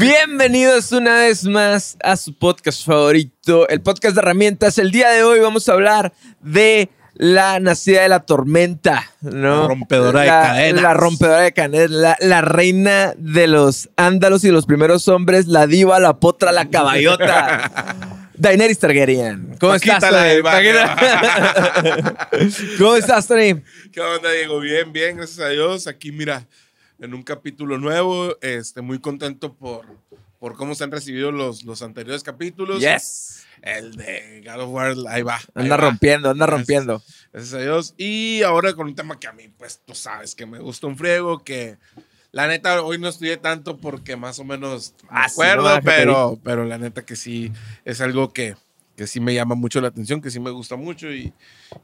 Bienvenidos una vez más a su podcast favorito, el podcast de herramientas. El día de hoy vamos a hablar de la nacida de la tormenta, ¿no? La rompedora de cadenas. La rompedora de cadenas, la, la reina de los ándalos y los primeros hombres, la diva, la potra, la caballota. Daenerys Targaryen. ¿Cómo estás, Tony? ¿Cómo estás, Tony? ¿Qué onda, Diego? Bien, bien, gracias a Dios. Aquí, mira, en un capítulo nuevo, este, muy contento por, por cómo se han recibido los, los anteriores capítulos. Yes. El de God of War, ahí va. ahí Anda va. rompiendo, anda Gracias. rompiendo. Gracias a Dios. Y ahora con un tema que a mí, pues, tú sabes que me gusta un friego, que la neta hoy no estudié tanto porque más o menos me Ah, sí, acuerdo, no, pero, pero la neta que sí es algo que, que sí me llama mucho la atención, que sí me gusta mucho y,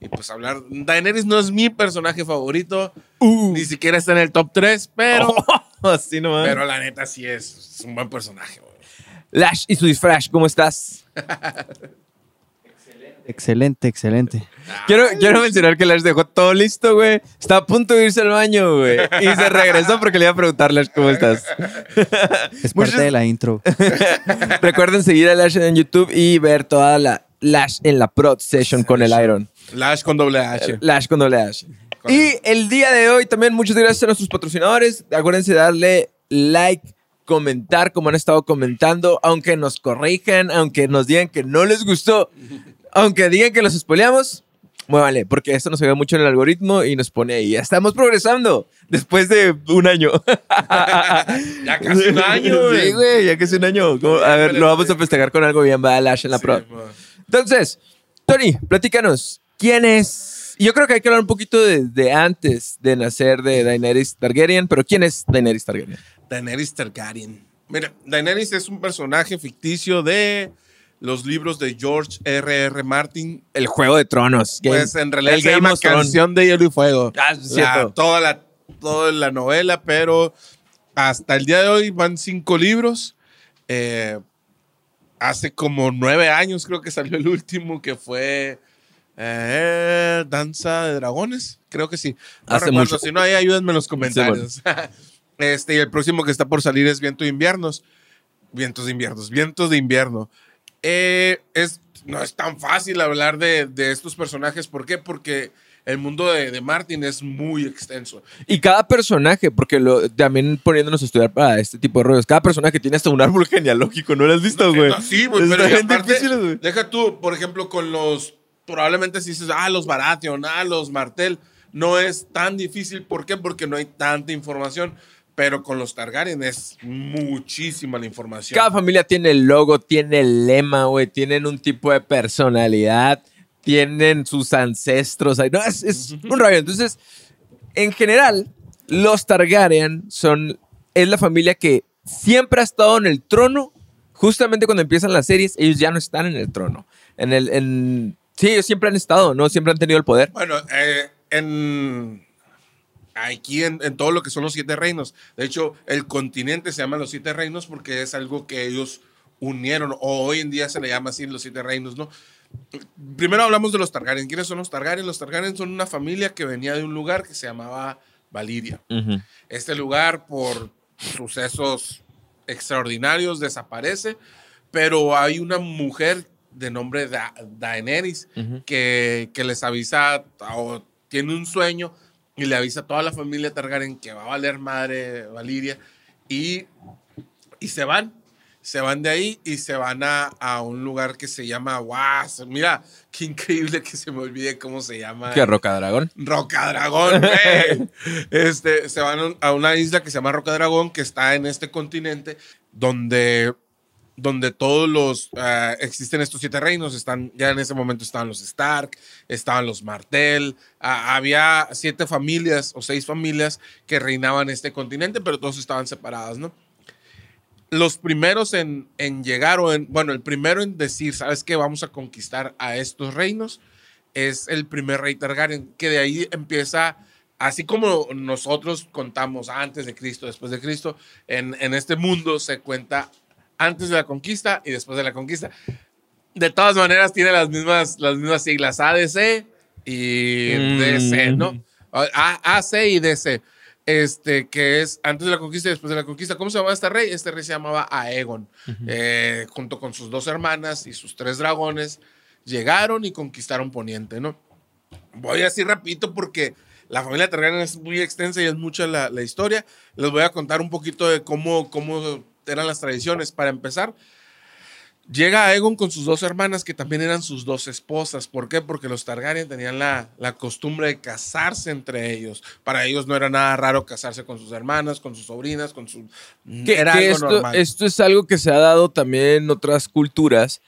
y pues hablar. Daenerys no es mi personaje favorito, ni siquiera está en el top 3, pero, Así nomás. pero la neta sí es, es un buen personaje. güey. Lash y su disfraz, ¿cómo estás? Excelente, excelente. Quiero, quiero mencionar que Lash dejó todo listo, güey. Está a punto de irse al baño, güey. Y se regresó porque le iba a preguntar, Lash, ¿cómo estás? Es Muchas- parte de la intro. Recuerden seguir a Lash en YouTube y ver toda la Lash en la Prod Session con el Iron. Lash con doble H. Lash con doble H. Y el día de hoy también muchas gracias a nuestros patrocinadores. Acuérdense de darle like, comentar como han estado comentando, aunque nos corrijan, aunque nos digan que no les gustó, aunque digan que los spoileamos. Muévanle, porque esto nos ayuda mucho en el algoritmo y nos pone ahí. Ya estamos progresando después de un año. Ya casi un año, güey. Sí, güey, ya casi un año. ¿Cómo? A ver, lo vamos a festejar con algo bien, va Lash en la Sí, pro. Entonces, Tony, platícanos, ¿quién es? Yo creo que hay que hablar un poquito de, antes de nacer de Daenerys Targaryen, pero ¿quién es Daenerys Targaryen? Daenerys Targaryen. Mira, Daenerys es un personaje ficticio de los libros de George R. R. Martin. El Juego de Tronos. Game- Pues en realidad el se llama. Canción de Hielo y Fuego. Ah, La- toda, la, toda la novela, pero hasta el día de hoy van cinco libros. Eh, hace como nueve años creo que salió el último, que fue eh, Danza de Dragones. Creo que sí. No Hace recuerdo. mucho. Si no, ahí ayúdenme en los comentarios. este, y el próximo que está por salir es Viento de Inviernos. Vientos de inviernos, vientos de invierno. Eh, es, no es tan fácil hablar de, de estos personajes. ¿Por qué? Porque el mundo de, de Martin es muy extenso. Y cada personaje, porque lo, también poniéndonos a estudiar para este tipo de rollos, cada personaje tiene hasta un árbol genealógico, ¿no lo has visto, güey? No, sí, güey, pero aparte, difícil, güey. deja tú, por ejemplo, con los, probablemente si dices, ah, los Baratheon, ah, los Martel, no es tan difícil. ¿Por qué? Porque no hay tanta información. Pero con los Targaryen es muchísima la información. Cada familia tiene el logo, tiene el lema, güey, tienen un tipo de personalidad, tienen sus ancestros. ahí. No, es, es un rollo. Entonces, en general, los Targaryen son, es la familia que siempre ha estado en el trono. Justamente cuando empiezan las series, ellos ya no están en el trono. En el, en, sí, ellos siempre han estado, ¿no? Siempre han tenido el poder. Bueno, eh, en aquí en, en todo lo que son los siete reinos. De hecho, el continente se llama los siete reinos porque es algo que ellos unieron, o hoy en día se le llama así los siete reinos, ¿no? Primero hablamos de los Targaryen. ¿Quiénes son los Targaryen? Los Targaryen son una familia que venía de un lugar que se llamaba Valiria. Este lugar, por sucesos extraordinarios, desaparece, pero hay una mujer de nombre Da- Daenerys que, que les avisa o tiene un sueño y le avisa a toda la familia Targaryen que va a valer madre Valiria y, y se van. Se van de ahí y se van a, a un lugar que se llama Was. Mira, qué increíble que se me olvide cómo se llama. ¿Qué Roca Dragón? Roca Dragón, güey. este, se van a una isla que se llama Roca Dragón, que está en este continente, donde, donde todos los, ah, existen estos siete reinos, están, ya en ese momento estaban los Stark, estaban los Martel, ah, había siete familias o seis familias que reinaban este continente, pero todos estaban separadas, ¿no? Los primeros en, en llegar, o en, bueno, el primero en decir, ¿sabes qué? Vamos a conquistar a estos reinos, es el primer rey Targaryen, que de ahí empieza, así como nosotros contamos antes de Cristo, después de Cristo, en, en este mundo se cuenta antes de la conquista y después de la conquista. De todas maneras, tiene las mismas, las mismas siglas, ADC y Mm. DC, ¿no? A- AC y DC. este, que es antes de la conquista y después de la conquista. ¿Cómo se llamaba este rey? Este rey se llamaba Aegon, eh, junto con sus dos hermanas y sus tres dragones, llegaron y conquistaron Poniente, ¿no? Voy así rapidito porque la familia Targaryen es muy extensa y es mucha la, la historia. Les voy a contar un poquito de cómo, cómo eran las tradiciones. Para empezar, Llega Aegon con sus dos hermanas, que también eran sus dos esposas. ¿Por qué? Porque los Targaryen tenían la, la, costumbre de casarse entre ellos. Para ellos no era nada raro casarse con sus hermanas, con sus sobrinas, con sus... Era algo esto, normal. esto es algo que se ha dado también en otras culturas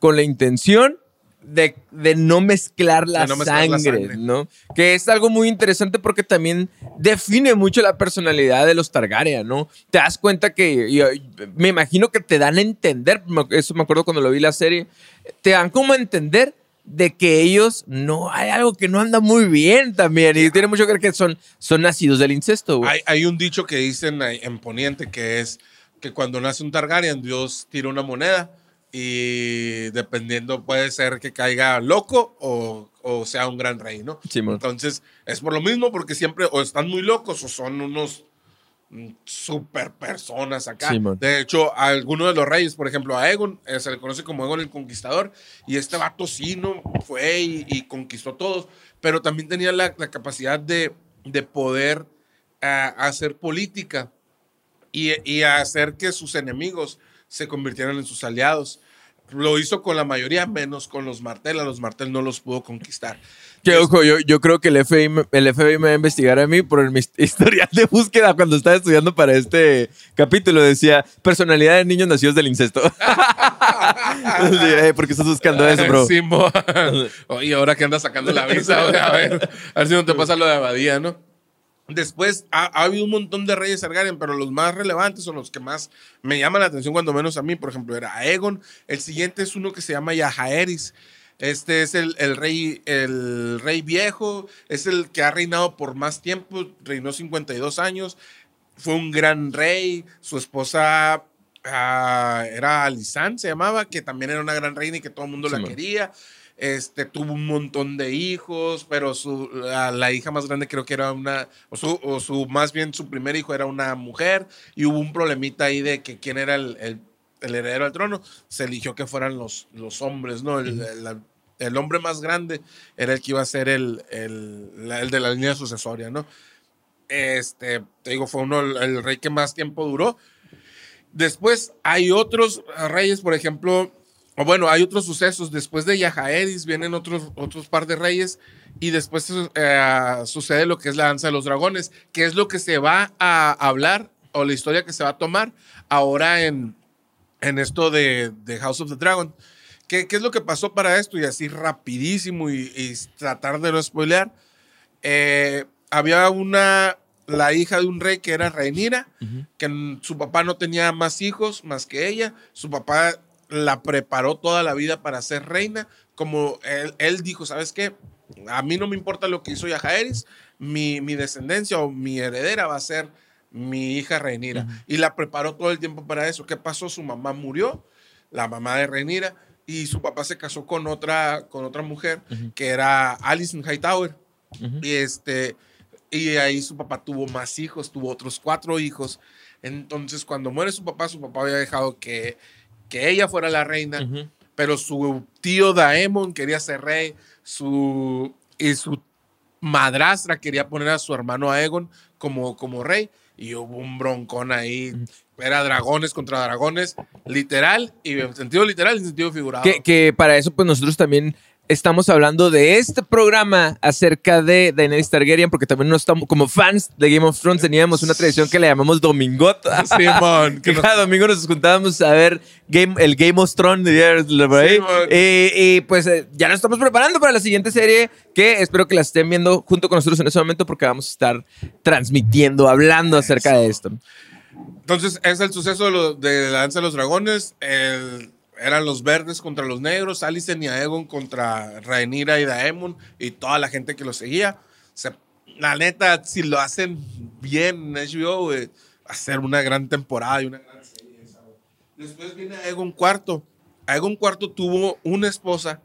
con la intención de, de no mezclar la, De no mezclar la sangre. ¿no? Que es algo muy interesante porque también define mucho la personalidad de los Targaryen, ¿no? Te das cuenta que, y- y me imagino que te dan a entender, eso me acuerdo cuando lo vi la serie, te dan como a entender de que ellos no, hay algo que no anda muy bien también y tiene mucho que ver que son, son nacidos del incesto, güey. Hay, hay un dicho que dicen en Poniente que es que cuando nace un Targaryen, Dios tira una moneda y dependiendo puede ser que caiga loco o, o sea un gran rey, ¿no? Simón. Entonces es por lo mismo porque siempre o están muy locos o son unos mm, super personas acá. Simón. de hecho, a alguno de los reyes, por ejemplo, a Egon, eh, se le conoce como Egon el Conquistador, y este vato sí no fue y, y conquistó todos, pero también tenía la, la capacidad de, de poder ah, hacer política y, y hacer que sus enemigos se convirtieran en sus aliados. Lo hizo con la mayoría, menos con los Martel. A los Martel no los pudo conquistar. Que ojo, yo, yo creo que el FBI, me- el FBI me va a investigar a mí por el historial de búsqueda cuando estaba estudiando para este capítulo. Decía personalidad de niños nacidos del incesto. Sí, ¿Por qué estás buscando eso, bro? Simón. Oye, ahora que andas sacando la visa, a ver, a ver si no te pasa lo de Abadía, ¿no? Después ha, ha habido un montón de reyes Targaryen, pero los más relevantes son los que más me llaman la atención, cuando menos a mí. Por ejemplo, era Aegon. El siguiente es uno que se llama Yajaeris. Este es el, el rey, el rey viejo, es el que ha reinado por más tiempo, reinó 52 años, fue un gran rey, su esposa ah, era Alisán, se llamaba, que también era una gran reina y que todo el mundo Sí, la man. quería. Este, tuvo un montón de hijos, pero su, la, la hija más grande creo que era una, o su, o su, más bien su primer hijo era una mujer, y hubo un problemita ahí de que quién era el, el- el heredero al trono. Se eligió que fueran los, los hombres, ¿no? El, el- el hombre más grande era el que iba a ser el, el, la- el de la línea sucesoria, ¿no? Este, te digo, fue uno, el rey que más tiempo duró. Después hay otros reyes, por ejemplo, o bueno, hay otros sucesos. Después de Yajaeris vienen otros, otros par de reyes y después eh, sucede lo que es la danza de los dragones, que es lo que se va a hablar o la historia que se va a tomar ahora en, en esto de, de House of the Dragon. ¿Qué, ¿Qué es lo que pasó para esto? Y así rapidísimo y, tratar de no spoilear. Eh, había una, la hija de un rey que era Rhaenyra, que su papá no tenía más hijos más que ella. Su papá la preparó toda la vida para ser reina. Como él, él dijo, ¿sabes qué? A mí no me importa lo que hizo Yajaeris, mi, mi descendencia o mi heredera va a ser mi hija Rhaenyra. Y la preparó todo el tiempo para eso. ¿Qué pasó? Su mamá murió, la mamá de Rhaenyra, y su papá se casó con otra, con otra mujer que era Alison Hightower. Y este, y ahí su papá tuvo más hijos, tuvo otros cuatro hijos. Entonces, cuando muere su papá, su papá había dejado que, que ella fuera la reina, pero su tío Daemon quería ser rey, su, y su madrastra quería poner a su hermano Aegon como, como rey, y hubo un broncón ahí. Era dragones contra dragones, literal, y en sentido literal y en sentido figurado. Que, que para eso, pues nosotros también estamos hablando de este programa acerca de Daenerys Targaryen, porque también no estamos, como fans de Game of Thrones, teníamos una tradición que le llamamos Domingota. Simón, que que cada domingo nos juntábamos a ver game, el Game of Thrones, y, pues eh, ya nos estamos preparando para la siguiente serie, que espero que la estén viendo junto con nosotros en ese momento, porque vamos a estar transmitiendo, hablando acerca de esto. Entonces, es el suceso de, lo- de la danza de los dragones. el- eran los verdes contra los negros, Alicent y Aegon contra Rhaenyra y Daemon y toda la gente que lo seguía. Se- la neta, si lo hacen bien en HBO, ser una gran temporada y una gran serie. Después viene Aegon IV. Aegon IV tuvo una esposa,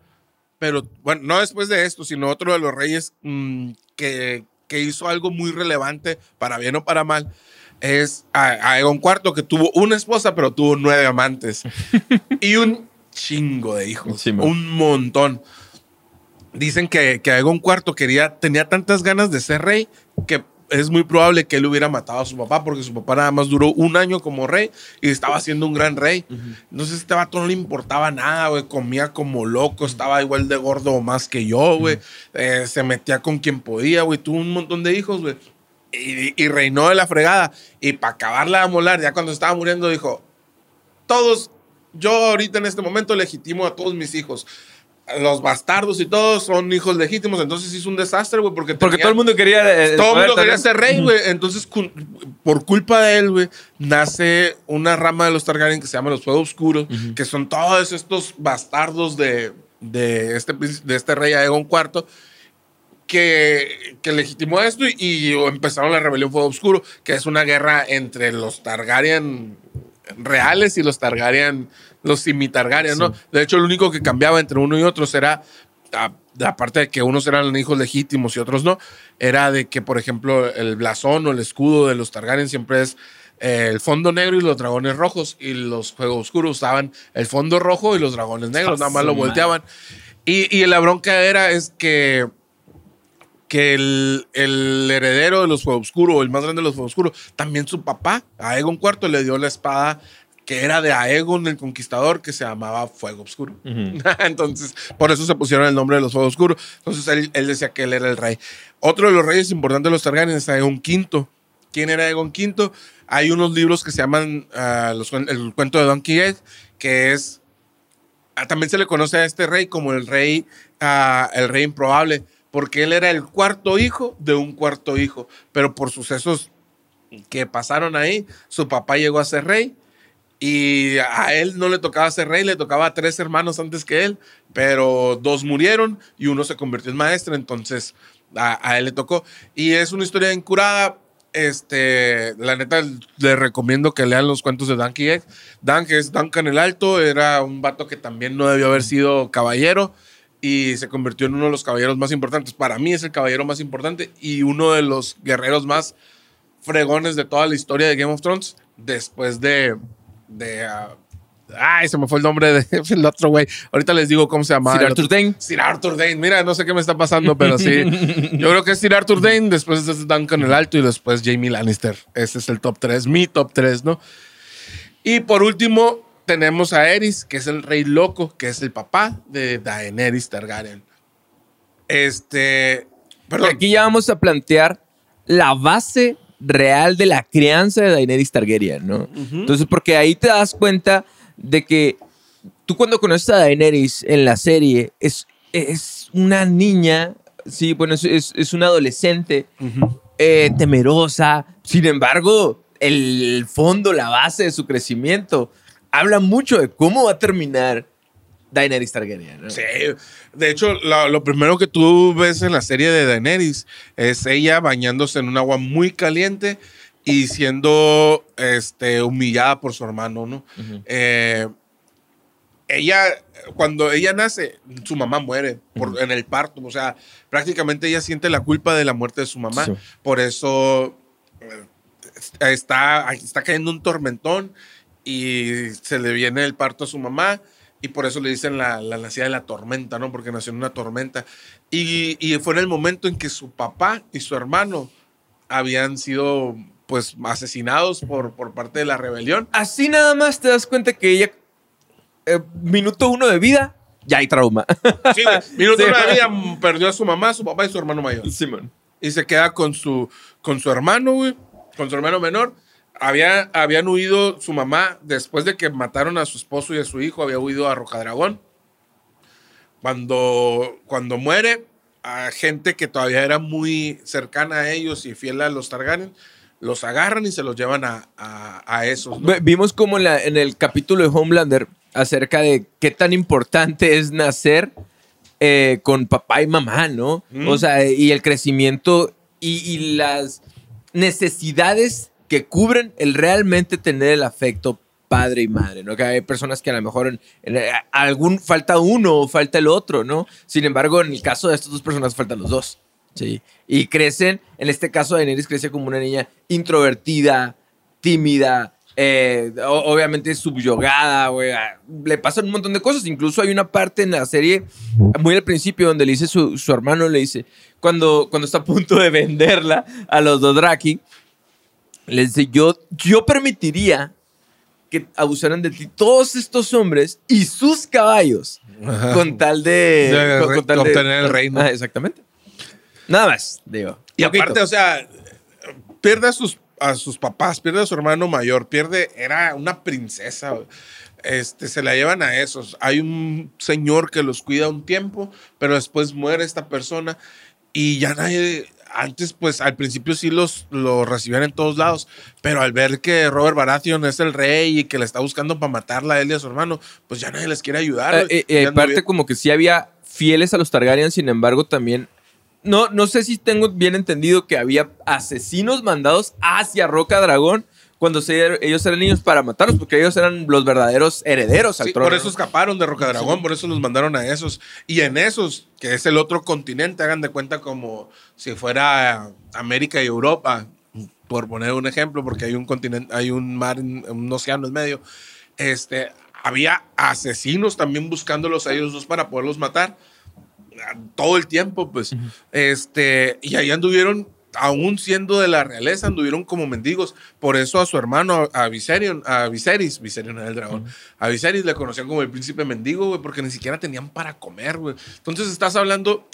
pero bueno, no después de esto, sino otro de los reyes mm, que que hizo algo muy relevante, para bien o para mal, es a, Aegon IV, que tuvo una esposa, pero tuvo nueve amantes. y un chingo de hijos. un montón. Dicen que, que Aegon IV quería, tenía tantas ganas de ser rey que es muy probable que él hubiera matado a su papá porque su papá nada más duró un año como rey y estaba siendo un gran rey. Entonces este vato no le importaba nada, güey. Comía como loco, estaba igual de gordo o más que yo, güey. Eh, se metía con quien podía, güey. Tuvo un montón de hijos, güey. Y, reinó de la fregada. Y para acabarla de molar, ya cuando estaba muriendo, dijo, todos, yo ahorita en este momento legitimo a todos mis hijos los bastardos y todos son hijos legítimos, entonces hizo un desastre, güey, porque, porque todo el mundo quería eh, todo el mundo quería ser rey, güey. Entonces, por culpa de él, güey, nace una rama de los Targaryen que se llama los Fuegos Oscuros, que son todos estos bastardos de, de, este, de este rey Aegon IV. Que, que legitimó esto y, empezaron la rebelión Fuego Oscuro, que es una guerra entre los Targaryen reales y los Targaryen los simitargarios, ¿no? De hecho, lo único que cambiaba entre uno y otro era, aparte de que unos eran hijos legítimos y otros no, era de que, por ejemplo, el blasón o el escudo de los Targaryen siempre es eh, el fondo negro y los dragones rojos, y los Juegos Oscuros usaban el fondo rojo y los dragones negros, nada más lo volteaban. Y, y, la bronca era es que que el, el, heredero de los Fuego Oscuro, el más grande de los Fuego Oscuro, también su papá, Aegon IV, le dio la espada que era de Aegon el Conquistador, que se llamaba Fuego Oscuro. Entonces, por eso se pusieron el nombre de los Fuegos Oscuros. Entonces, él, decía que él era el rey. Otro de los reyes importantes de los Targaryen es Aegon V. ¿Quién era Aegon V? Hay unos libros que se llaman ah, El cuento de Don Quixote, que es... Ah, también se le conoce a este rey como el rey, ah, el rey improbable, porque él era el cuarto hijo de un cuarto hijo, pero por sucesos que pasaron ahí, su papá llegó a ser rey y a él no le tocaba ser rey, le tocaba a tres hermanos antes que él, pero dos murieron y uno se convirtió en maestro, entonces a, él le tocó. Y es una historia incurada. Este, la neta, le recomiendo que lean los cuentos de Danky Egg. Dan, es Duncan el Alto, era un vato que también no debió haber sido caballero y se convirtió en uno de los caballeros más importantes. Para mí es el caballero más importante y uno de los guerreros más fregones de toda la historia de Game of Thrones después de, de. Uh, ay, se me fue el nombre del otro güey. Ahorita les digo cómo se llama. Sir Arthur Dane. Sir Arthur Dane. Mira, no sé qué me está pasando, pero sí. Yo creo que es Sir Arthur Dane, después es Duncan el Alto y después Jamie Lannister. Ese es el top 3, mi top 3, ¿no? Y por último, tenemos a Eris, que es el rey loco, que es el papá de Daenerys Targaryen. Este. Perdón. Aquí ya vamos a plantear la base real de la crianza de Daenerys Targaryen, ¿no? Entonces, porque ahí te das cuenta de que tú cuando conoces a Daenerys en la serie, es, es una niña, sí, bueno, es, es, una adolescente eh, temerosa, sin embargo, el fondo, la base de su crecimiento, habla mucho de cómo va a terminar Daenerys Targaryen. ¿no? Sí, de hecho, lo, primero que tú ves en la serie de Daenerys es ella bañándose en un agua muy caliente y siendo este, humillada por su hermano, ¿no? Eh, ella, cuando ella nace, su mamá muere por, en el parto, o sea, prácticamente ella siente la culpa de la muerte de su mamá, por eso eh, está, está cayendo un tormentón y se le viene el parto a su mamá y por eso le dicen la, la nacida de la tormenta, ¿no? Porque nació en una tormenta. Y, y, fue en el momento en que su papá y su hermano habían sido, pues, asesinados por, por parte de la rebelión. Así nada más te das cuenta que ella, eh, minuto uno de vida, ya hay trauma. Sí, minuto uno de vida, perdió a su mamá, su papá y su hermano mayor. Simón. y se queda con su, con su hermano, güey, con su hermano menor había, habían huido su mamá después de que mataron a su esposo y a su hijo, había huido a Rojadragón. Cuando, cuando muere, a gente que todavía era muy cercana a ellos y fiel a los Targaryen, los agarran y se los llevan a, a, esos. Vimos como en, en, el capítulo de Homelander acerca de qué tan importante es nacer eh, con papá y mamá, ¿no? O sea, y el crecimiento y, y las necesidades que cubren el realmente tener el afecto padre y madre, ¿no? Que hay personas que a lo mejor eh, algún falta uno o falta el otro, ¿no? Sin embargo, en el caso de estas dos personas faltan los dos. Sí. Y crecen, en este caso Daenerys crece como una niña introvertida, tímida, eh, obviamente subyugada, ah, Le pasan un montón de cosas. Incluso hay una parte en la serie, muy al principio, donde le dice su, su hermano, le dice, cuando, cuando está a punto de venderla a los Dothraki, le dice, yo, yo permitiría que abusaran de ti todos estos hombres y sus caballos con tal de, De con- re- con tal de- obtener el reino. Ah, exactamente. Nada más, digo. Y Poquito. aparte, o sea, pierde a sus, a sus papás, pierde a su hermano mayor, pierde, era una princesa. Este, se la llevan a esos. Hay un señor que los cuida un tiempo, pero después muere esta persona y ya nadie, antes pues al principio sí los, los recibían en todos lados, pero al ver que Robert Baratheon es el rey y que le está buscando para matarla a él y a su hermano, pues ya nadie les quiere ayudar. Eh, eh, eh, aparte, como que sí había fieles a los Targaryen, sin embargo, también. No, no sé si tengo bien entendido que había asesinos mandados hacia Roca Dragón cuando se- ellos eran niños para matarlos, porque ellos eran los verdaderos herederos al Sí, trono. por eso escaparon de Rocadragón, por eso los mandaron a esos. Y en esos, que es el otro continente, hagan de cuenta como si fuera América y Europa, por poner un ejemplo, porque hay un continente, hay un mar, un océano en medio. Este, había asesinos también buscándolos a ellos dos para poderlos matar todo el tiempo, pues. Este, y ahí anduvieron, aún siendo de la realeza, anduvieron como mendigos. Por eso a su hermano, a Viserion, a Viserys, Viserion era el dragón, a Viserys le conocían como el príncipe mendigo, güey, porque ni siquiera tenían para comer, güey. Entonces estás hablando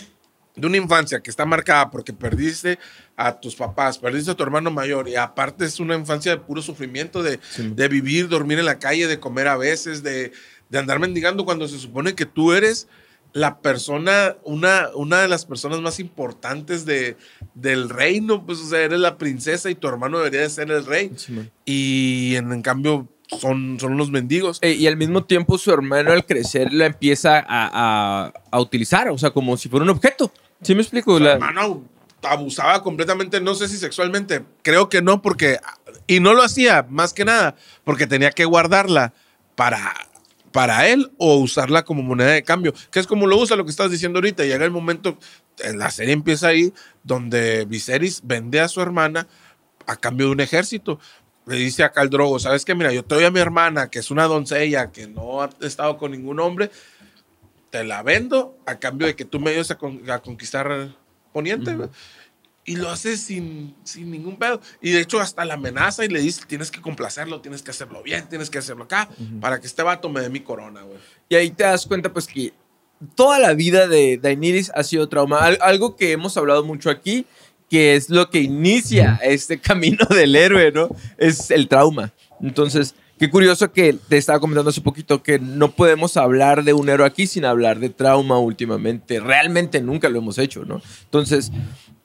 de una infancia que está marcada porque perdiste a tus papás, perdiste a tu hermano mayor y aparte es una infancia de puro sufrimiento, de, de vivir, dormir en la calle, de comer a veces, de, de andar mendigando cuando se supone que tú eres la persona, una, una de las personas más importantes de, del reino, pues o sea, eres la princesa y tu hermano debería de ser el rey. Sí, y en, en cambio son, son unos mendigos. Eh, y al mismo tiempo su hermano al crecer la empieza a, a- a utilizar, o sea, como si fuera un objeto. ¿Sí me explico? Su La- hermano abusaba completamente, no sé si sexualmente, creo que no, porque, y no lo hacía más que nada, porque tenía que guardarla para, para él o usarla como moneda de cambio, que es como lo usa lo que estás diciendo ahorita, llega el momento, en la serie empieza ahí, donde Viserys vende a su hermana a cambio de un ejército. Le dice a Caldrogo, ¿sabes qué? Mira, yo te doy a mi hermana, que es una doncella, que no ha estado con ningún hombre, te la vendo a cambio de que tú me ayudes a, con- a conquistar Poniente. Y lo hace sin, sin ningún pedo. Y de hecho hasta la amenaza y le dice, tienes que complacerlo, tienes que hacerlo bien, tienes que hacerlo acá, para que este vato me dé mi corona, güey. Y ahí te das cuenta, pues, que toda la vida de Daenerys ha sido trauma. Al- algo que hemos hablado mucho aquí, que es lo que inicia este camino del héroe, ¿no? Es el trauma. Entonces, qué curioso que te estaba comentando hace poquito que no podemos hablar de un héroe aquí sin hablar de trauma últimamente. Realmente nunca lo hemos hecho, ¿no? Entonces,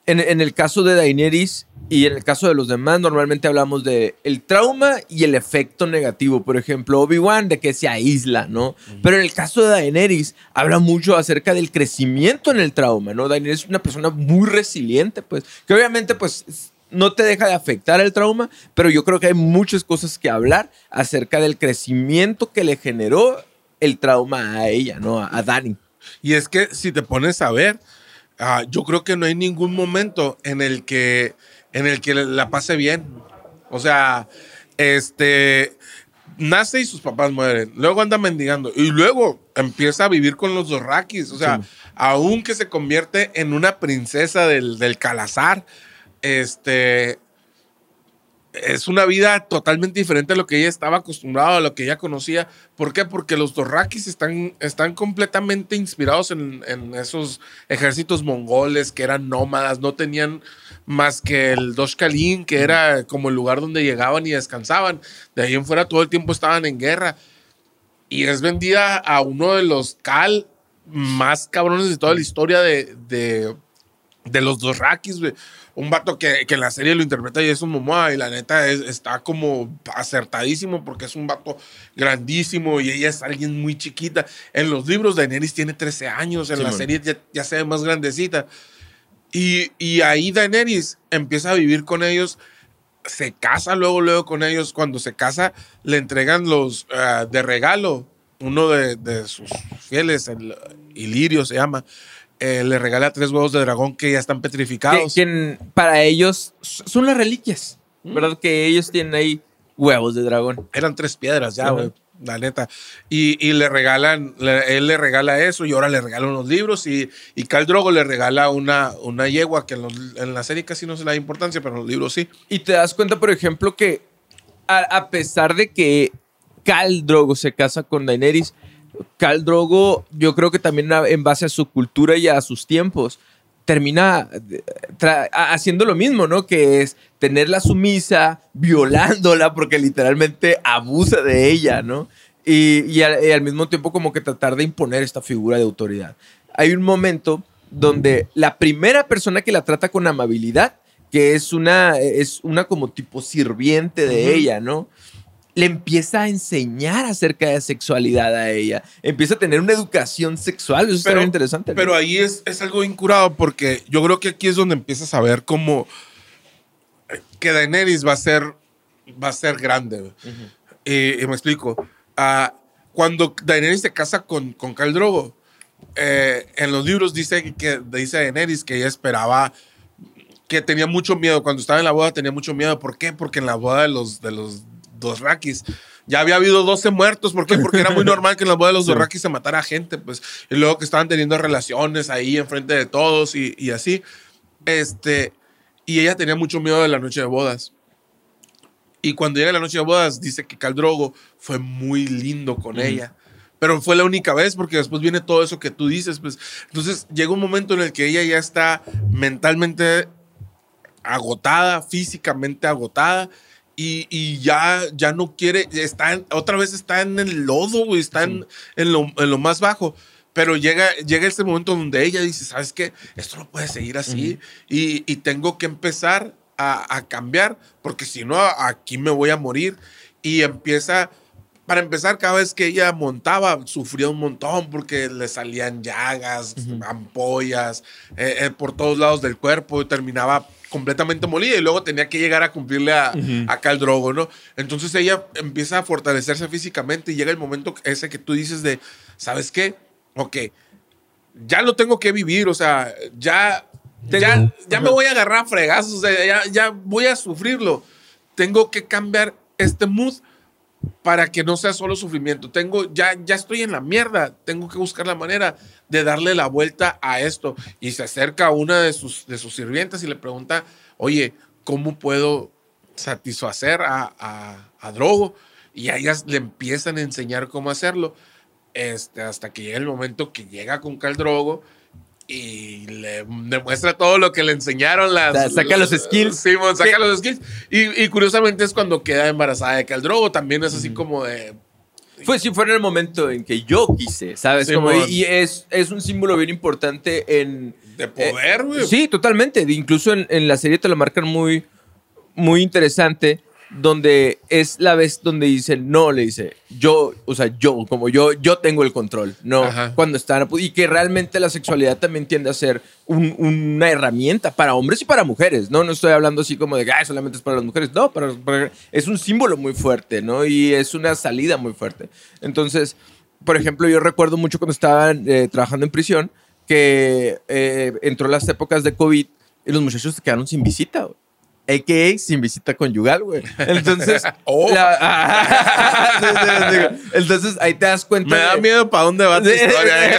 en, en el caso de Daenerys y en el caso de los demás, normalmente hablamos de el trauma y el efecto negativo. Por ejemplo, Obi-Wan, de que se aísla, ¿no? Pero en el caso de Daenerys, habla mucho acerca del crecimiento en el trauma, ¿no? Daenerys es una persona muy resiliente, pues, que obviamente, pues, es- no te deja de afectar el trauma, pero yo creo que hay muchas cosas que hablar acerca del crecimiento que le generó el trauma a ella, ¿no? A, a Dani. Y es que si te pones a ver, ah, yo creo que no hay ningún momento en el que, en el que la pase bien. O sea, este nace y sus papás mueren. Luego anda mendigando. Y luego empieza a vivir con los dorraquis. O sea, aún que se convierte en una princesa del, del Calazar, este. Es una vida totalmente diferente a lo que ella estaba acostumbrada, a lo que ella conocía. ¿Por qué? Porque los Dorrakis están, están completamente inspirados en, en esos ejércitos mongoles que eran nómadas, no tenían más que el Doshkalin, que era como el lugar donde llegaban y descansaban. De ahí en fuera todo el tiempo estaban en guerra. Y es vendida a uno de los Cal más cabrones de toda la historia de, de, de los dos Rakis, güey. Un vato que, que en la serie lo interpreta Jason Momoa y la neta es- está como acertadísimo porque es un vato grandísimo y ella es alguien muy chiquita. En los libros Daenerys tiene 13 años, en Sí, la man. serie ya, ya se ve más grandecita. Y, y ahí Daenerys empieza a vivir con ellos, se casa luego, luego con ellos. Cuando se casa, le entregan los ah, de regalo, uno de, de sus fieles, el Ilirio se llama, eh, le regala tres huevos de dragón que ya están petrificados. que para ellos son las reliquias, ¿verdad? Que ellos tienen ahí huevos de dragón. Eran tres piedras ya, güey. La neta. Y, y le regalan, le- él le regala eso y ahora le regala unos libros y, y Khal Drogo le regala una, una yegua que en, los- en la serie casi no se le da importancia, pero en los libros sí. Y te das cuenta, por ejemplo, que a, a pesar de que Khal Drogo se casa con Daenerys, Khal Drogo, yo creo que también en base a su cultura y a sus tiempos, termina eh, haciendo lo mismo, ¿no? Que es tenerla sumisa, violándola, porque literalmente abusa de ella, ¿no? Y, y al, y al mismo tiempo como que tratar de imponer esta figura de autoridad. Hay un momento donde la primera persona que la trata con amabilidad, que es una, es una como tipo sirviente de ella, ¿no? Le empieza a enseñar acerca de sexualidad a ella. Empieza a tener una educación sexual. Eso está Pero- bien interesante. ¿no? Pero ahí es, es algo incurado porque yo creo que aquí es donde empiezas a ver cómo eh, que Daenerys va a ser, va a ser grande. güey. y, y me explico. Ah, cuando Daenerys se casa con, con Khal Drogo, eh, en los libros dice que dice Daenerys que ella esperaba que tenía mucho miedo cuando estaba en la boda tenía mucho miedo ¿por qué? porque en la boda de los de los dos Rakis ya había habido 12 muertos ¿por qué? porque era muy normal que en la boda de los Sí. dos Rakis se matara gente pues y luego que estaban teniendo relaciones ahí enfrente de todos y, y así este y ella tenía mucho miedo de la noche de bodas y cuando llega la noche de bodas, dice que Khal Drogo fue muy lindo con ella. Pero fue la única vez porque después viene todo eso que tú dices. Pues. Entonces llega un momento en el que ella ya está mentalmente agotada, físicamente agotada. Y, y ya, ya no quiere, está en- otra vez está en el lodo, güey, está en, en lo, en lo más bajo. Pero llega, llega ese momento donde ella dice, ¿sabes qué? Esto no puede seguir así. y, y tengo que empezar a, a cambiar, porque si no, aquí me voy a morir. Y empieza, para empezar, cada vez que ella montaba, sufría un montón porque le salían llagas, ampollas, eh, eh, por todos lados del cuerpo y terminaba completamente molida y luego tenía que llegar a cumplirle a, a Khal Drogo, ¿no? Entonces ella empieza a fortalecerse físicamente y llega el momento ese que tú dices de, ¿sabes qué? Ok, ya lo tengo que vivir, o sea, ya, Tengo- ya, ya me voy a agarrar a fregazos, o sea, ya, ya voy a sufrirlo. Tengo que cambiar este mood para que no sea solo sufrimiento. Tengo, ya, ya estoy en la mierda. Tengo que buscar la manera de darle la vuelta a esto. Y se acerca a una de sus, de sus sirvientas y le pregunta, oye, ¿cómo puedo satisfacer a, a, a Drogo? Y a ellas le empiezan a enseñar cómo hacerlo. Este, hasta que llega el momento que llega con Cal Drogo y le demuestra todo lo que le enseñaron las... Sa- saca los skills. Simón, saca Que- los skills. Y, y curiosamente es cuando queda embarazada de Cal Drogo. También es así como de... Fue si fue en el momento en que yo quise, ¿sabes? Sí, Como- y es, es un símbolo bien importante en... De poder, güey. Eh, sí, totalmente. De- Incluso en, en la serie te lo marcan muy, muy interesante, donde es la vez donde dicen, no, le dice, yo, o sea, yo, como yo, yo tengo el control, no, Ajá. cuando están, y que realmente la sexualidad también tiende a ser un- una herramienta para hombres y para mujeres, ¿no? No estoy hablando así como de, que "Ay, solamente es para las mujeres, no, para, para- es un símbolo muy fuerte, ¿no? Y es una salida muy fuerte. Entonces, por ejemplo, yo recuerdo mucho cuando estaba eh, trabajando en prisión, que eh, entró las épocas de COVID y los muchachos se quedaron sin visita, güey. AKA sin visita conyugal, güey. Entonces, Oh. la- entonces ahí te das cuenta. Me da de- miedo para dónde va tu de, historia. eh.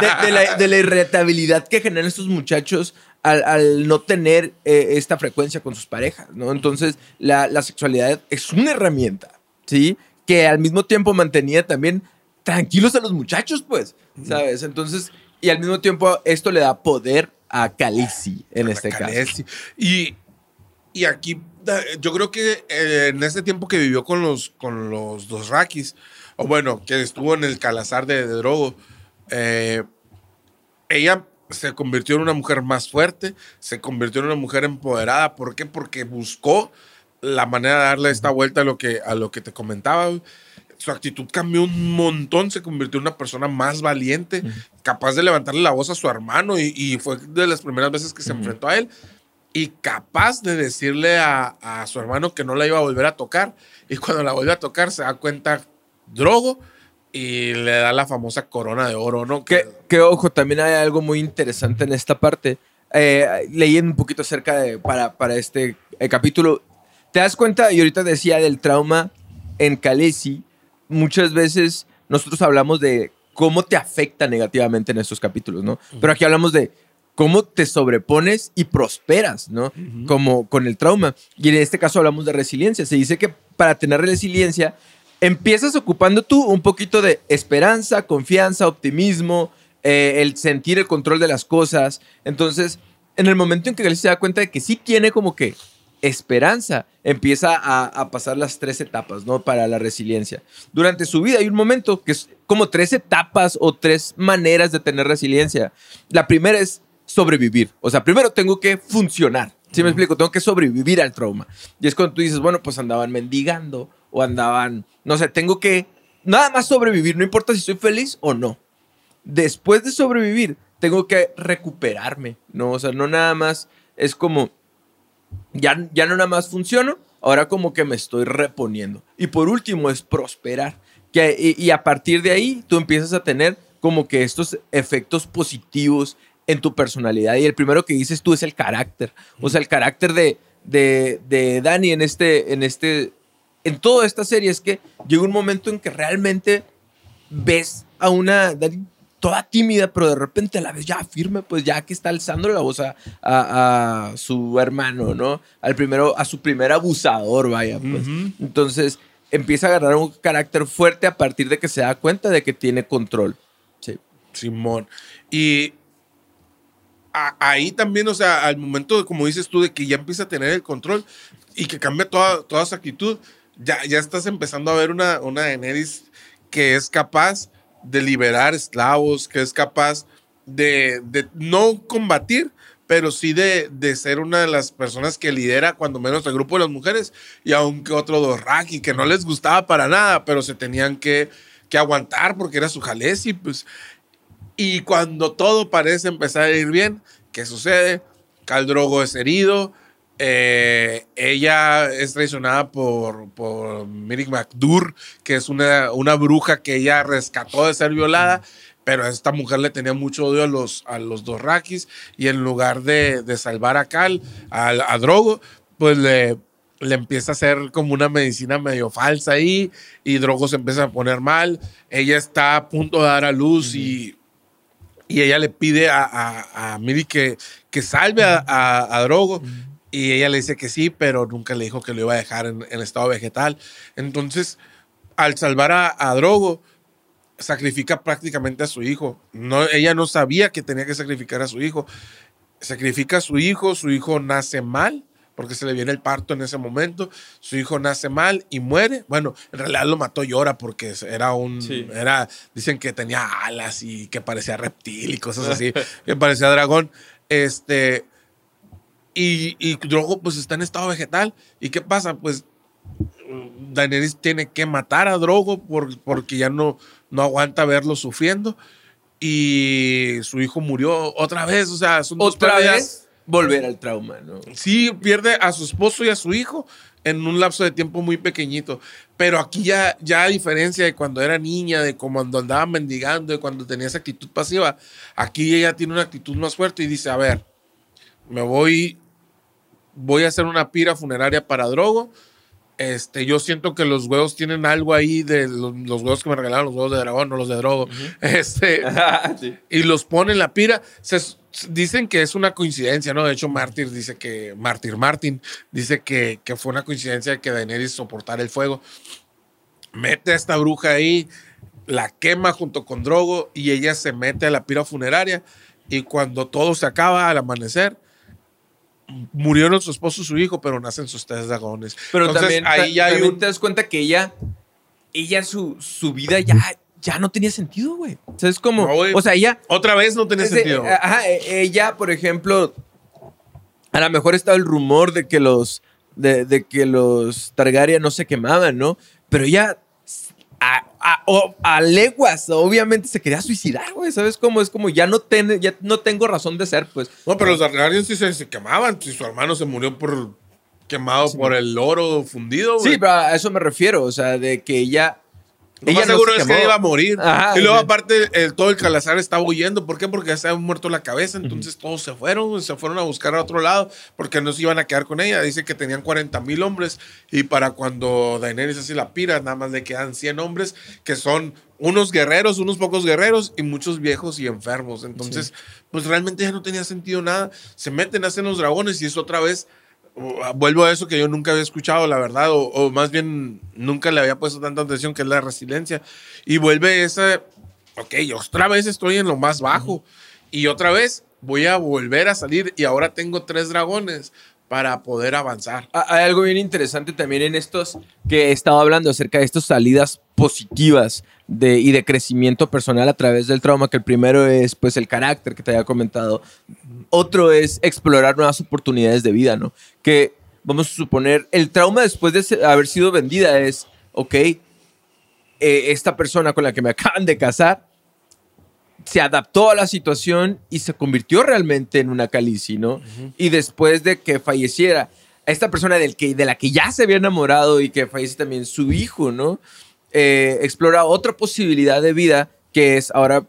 de- de la, de la irritabilidad que generan estos muchachos al, al no tener eh, esta frecuencia con sus parejas, ¿no? Entonces, la, la sexualidad es una herramienta, ¿sí? Que al mismo tiempo mantenía también tranquilos a los muchachos, pues, ¿sabes? Entonces, y al mismo tiempo esto le da poder a Khaleesi en este caso. Khaleesi. Y, y aquí, yo creo que eh, en ese tiempo que vivió con los, con los dos Rakis, o bueno, que estuvo en el calazar de, de Drogo, eh, ella se convirtió en una mujer más fuerte, se convirtió en una mujer empoderada. ¿Por qué? Porque buscó la manera de darle esta vuelta a lo que, a lo que te comentaba. Su actitud cambió un montón, se convirtió en una persona más valiente, capaz de levantarle la voz a su hermano y, y fue de las primeras veces que se enfrentó a él y capaz de decirle a, a su hermano que no la iba a volver a tocar. Y cuando la vuelve a tocar se da cuenta Drogo y le da la famosa corona de oro, ¿no? Que, que, ojo, también hay algo muy interesante en esta parte. Eh, leyendo un poquito acerca de, para, para este eh, capítulo, te das cuenta, y ahorita decía del trauma en Khaleesi, muchas veces nosotros hablamos de cómo te afecta negativamente en estos capítulos, ¿no? Pero aquí hablamos de cómo te sobrepones y prosperas, ¿no? Como con el trauma. Y en este caso hablamos de resiliencia. Se dice que para tener resiliencia empiezas ocupando tú un poquito de esperanza, confianza, optimismo, eh, el sentir el control de las cosas. Entonces, en el momento en que él se da cuenta de que sí tiene como que esperanza, empieza a, a, pasar las tres etapas, ¿no? Para la resiliencia. Durante su vida hay un momento que es como tres etapas o tres maneras de tener resiliencia. La primera es sobrevivir. O sea, primero tengo que funcionar. ¿Sí me explico? Tengo que sobrevivir al trauma. Y es cuando tú dices, bueno, pues andaban mendigando o andaban, no sé, tengo que nada más sobrevivir, no importa si soy feliz o no. Después de sobrevivir, tengo que recuperarme, ¿no? O sea, no nada más es como, ya, ya no nada más funciono, ahora como que me estoy reponiendo. Y por último es prosperar. Que, y, y a partir de ahí tú empiezas a tener como que estos efectos positivos en tu personalidad. Y el primero que dices tú es el carácter. O sea, el carácter de, de, de Dani en este, en este, en toda esta serie es que llega un momento en que realmente ves a una Dani toda tímida, pero de repente a la vez ya firme, pues ya que está alzando la voz a, a, su hermano, ¿no? Al primero, a su primer abusador, vaya, pues. Entonces empieza a agarrar un carácter fuerte a partir de que se da cuenta de que tiene control. Sí. Simón. Y ahí también, o sea, al momento, como dices tú, de que ya empieza a tener el control y que cambia toda, toda su actitud, ya, ya estás empezando a ver una, una Daenerys que es capaz de liberar esclavos, que es capaz de, de no combatir, pero sí de, de, ser una de las personas que lidera cuando menos el grupo de las mujeres y aunque otro Dorraki que no les gustaba para nada, pero se tenían que, que aguantar porque era su jalesi, pues y cuando todo parece empezar a ir bien, ¿qué sucede? Caldrogo es herido. Eh, ella es traicionada por, por Mirik Macdur, que es una, una bruja que ella rescató de ser violada. Pero esta mujer le tenía mucho odio a los, a los dos Rakis. Y en lugar de, de salvar a Cal, a, a Drogo, pues le, le empieza a hacer como una medicina medio falsa ahí y Drogo se empieza a poner mal. Ella está a punto de dar a luz y y ella le pide a, a, a Miri que, que salve a, a, Drogo. Y ella le dice que sí, pero nunca le dijo que lo iba a dejar en, en estado vegetal. Entonces, al salvar a, Drogo, sacrifica prácticamente a su hijo. No, ella no sabía que tenía que sacrificar a su hijo. Sacrifica a su hijo, su hijo nace mal porque se le viene el parto en ese momento, su hijo nace mal y muere. Bueno, en realidad lo mató Llora porque era un, era, dicen que tenía alas y que parecía reptil y cosas así, que parecía dragón. Este, y, y Drogo pues está en estado vegetal. ¿Y qué pasa? Pues Daenerys tiene que matar a Drogo por, porque ya no, no aguanta verlo sufriendo. Y su hijo murió otra vez, o sea, son ¿Otra vez? Volver al trauma, ¿no? Sí, pierde a su esposo y a su hijo en un lapso de tiempo muy pequeñito. Pero aquí ya, ya a diferencia de cuando era niña, de cuando andaba mendigando, de cuando tenía esa actitud pasiva, aquí ella tiene una actitud más fuerte y dice, a ver, me voy, voy a hacer una pira funeraria para Drogo. Este, yo siento que los huevos tienen algo ahí de los, huevos que me regalaron, los huevos de dragón, no los de drogo. Este, y los pone en la pira. Se, dicen que es una coincidencia, ¿no? De hecho, Mártir dice que, Mártir Martin dice que, que fue una coincidencia que Daenerys soportara el fuego. Mete a esta bruja ahí, la quema junto con Drogo y ella se mete a la pira funeraria. Y cuando todo se acaba al amanecer, murieron su esposo y su hijo, pero nacen sus tres dragones. Pero también, ahí ya te das cuenta que ella, ella su, su vida ya ya no tenía sentido, güey. O sea, es como, o sea, ella... Otra vez no tenía sentido. ajá, e, ella, por ejemplo, a lo mejor estaba el rumor de que los, de, que los Targaryen no se quemaban, ¿no? Pero ella a, leguas, obviamente se quería suicidar, güey. ¿Sabes cómo? Es como ya no, ten, ya no tengo razón de ser, pues. No, pero los Targaryen sí se, quemaban. Si su hermano se murió por quemado por el oro fundido, güey. Sí, pero a eso me refiero. O sea, de que ella Lo Ella más no seguro se es que iba a morir. Ajá, y luego, aparte, el- todo el calazar estaba huyendo. ¿Por qué? Porque ya se había muerto la cabeza. Entonces, todos se fueron. Se fueron a buscar a otro lado. Porque no se iban a quedar con ella. Dice que tenían 40 mil hombres. Y para cuando Daenerys hace la pira, nada más le quedan 100 hombres. Que son unos guerreros, unos pocos guerreros. Y muchos viejos y enfermos. Entonces, pues realmente ya no tenía sentido nada. Se meten, hacen los dragones. Y es otra vez vuelvo a eso que yo nunca había escuchado, la verdad, o, o más bien nunca le había puesto tanta atención, que es la resiliencia. Y vuelve esa, ok, otra vez estoy en lo más bajo y otra vez voy a volver a salir y ahora tengo tres dragones para poder avanzar. Hay algo bien interesante también en estos que he estado hablando acerca de estas salidas positivas de, y de crecimiento personal a través del trauma, que el primero es pues el carácter que te había comentado, otro es explorar nuevas oportunidades de vida, ¿no? Que vamos a suponer, el trauma después de haber sido vendida es, ok, eh, esta persona con la que me acaban de casar se adaptó a la situación y se convirtió realmente en una calici, ¿no? Y después de que falleciera, esta persona del que, de la que ya se había enamorado y que fallece también su hijo, ¿no? Eh, explora otra posibilidad de vida que es ahora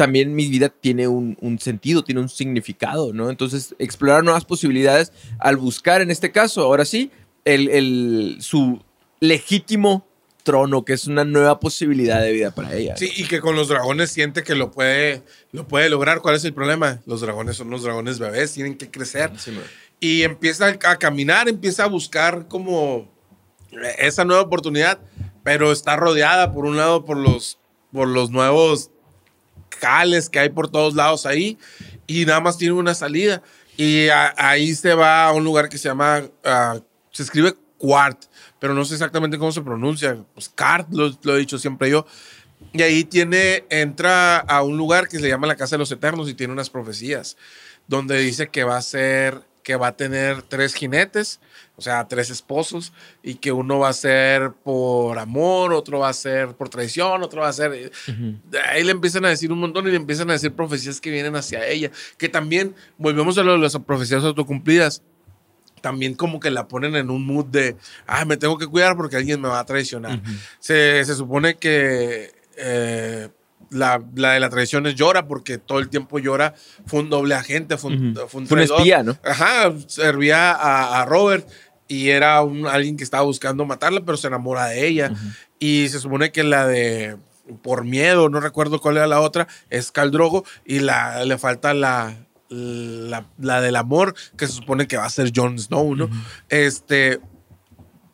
también mi vida tiene un, un sentido, tiene un significado, ¿no? Entonces, explorar nuevas posibilidades al buscar, en este caso, ahora sí, el, el- su legítimo trono, que es una nueva posibilidad de vida para ella. Sí, y que con los dragones siente que lo puede, lo puede lograr. ¿Cuál es el problema? Los dragones son los dragones bebés, tienen que crecer. Sí, y empieza a caminar, empieza a buscar como esa nueva oportunidad, pero está rodeada por un lado por los, por los nuevos cales que hay por todos lados ahí y nada más tiene una salida. Y a- ahí se va a un lugar que se llama, ah, se escribe Quart, pero no sé exactamente cómo se pronuncia. Pues Cart, lo, lo he dicho siempre yo. Y ahí tiene, entra a un lugar que se llama la Casa de los Eternos y tiene unas profecías, donde dice que va a ser, que va a tener tres jinetes, o sea, tres esposos, y que uno va a ser por amor, otro va a ser por traición, otro va a ser... eh, Ahí le empiezan a decir un montón y le empiezan a decir profecías que vienen hacia ella, que también, volvemos a lo de las profecías autocumplidas, también como que la ponen en un mood de, ah, me tengo que cuidar porque alguien me va a traicionar. se, se supone que eh, la, la de la traición es llora porque todo el tiempo llora. Fue un doble agente, fue un, Ujú. fue un Fue un espía, ¿no? Ajá, servía a, a Robert y era un, alguien que estaba buscando matarla, pero se enamora de ella. Y se supone que la de por miedo, no recuerdo cuál era la otra, es Caldrogo y la, le falta la, la, la del amor, que se supone que va a ser Jon Snow, ¿no? Este,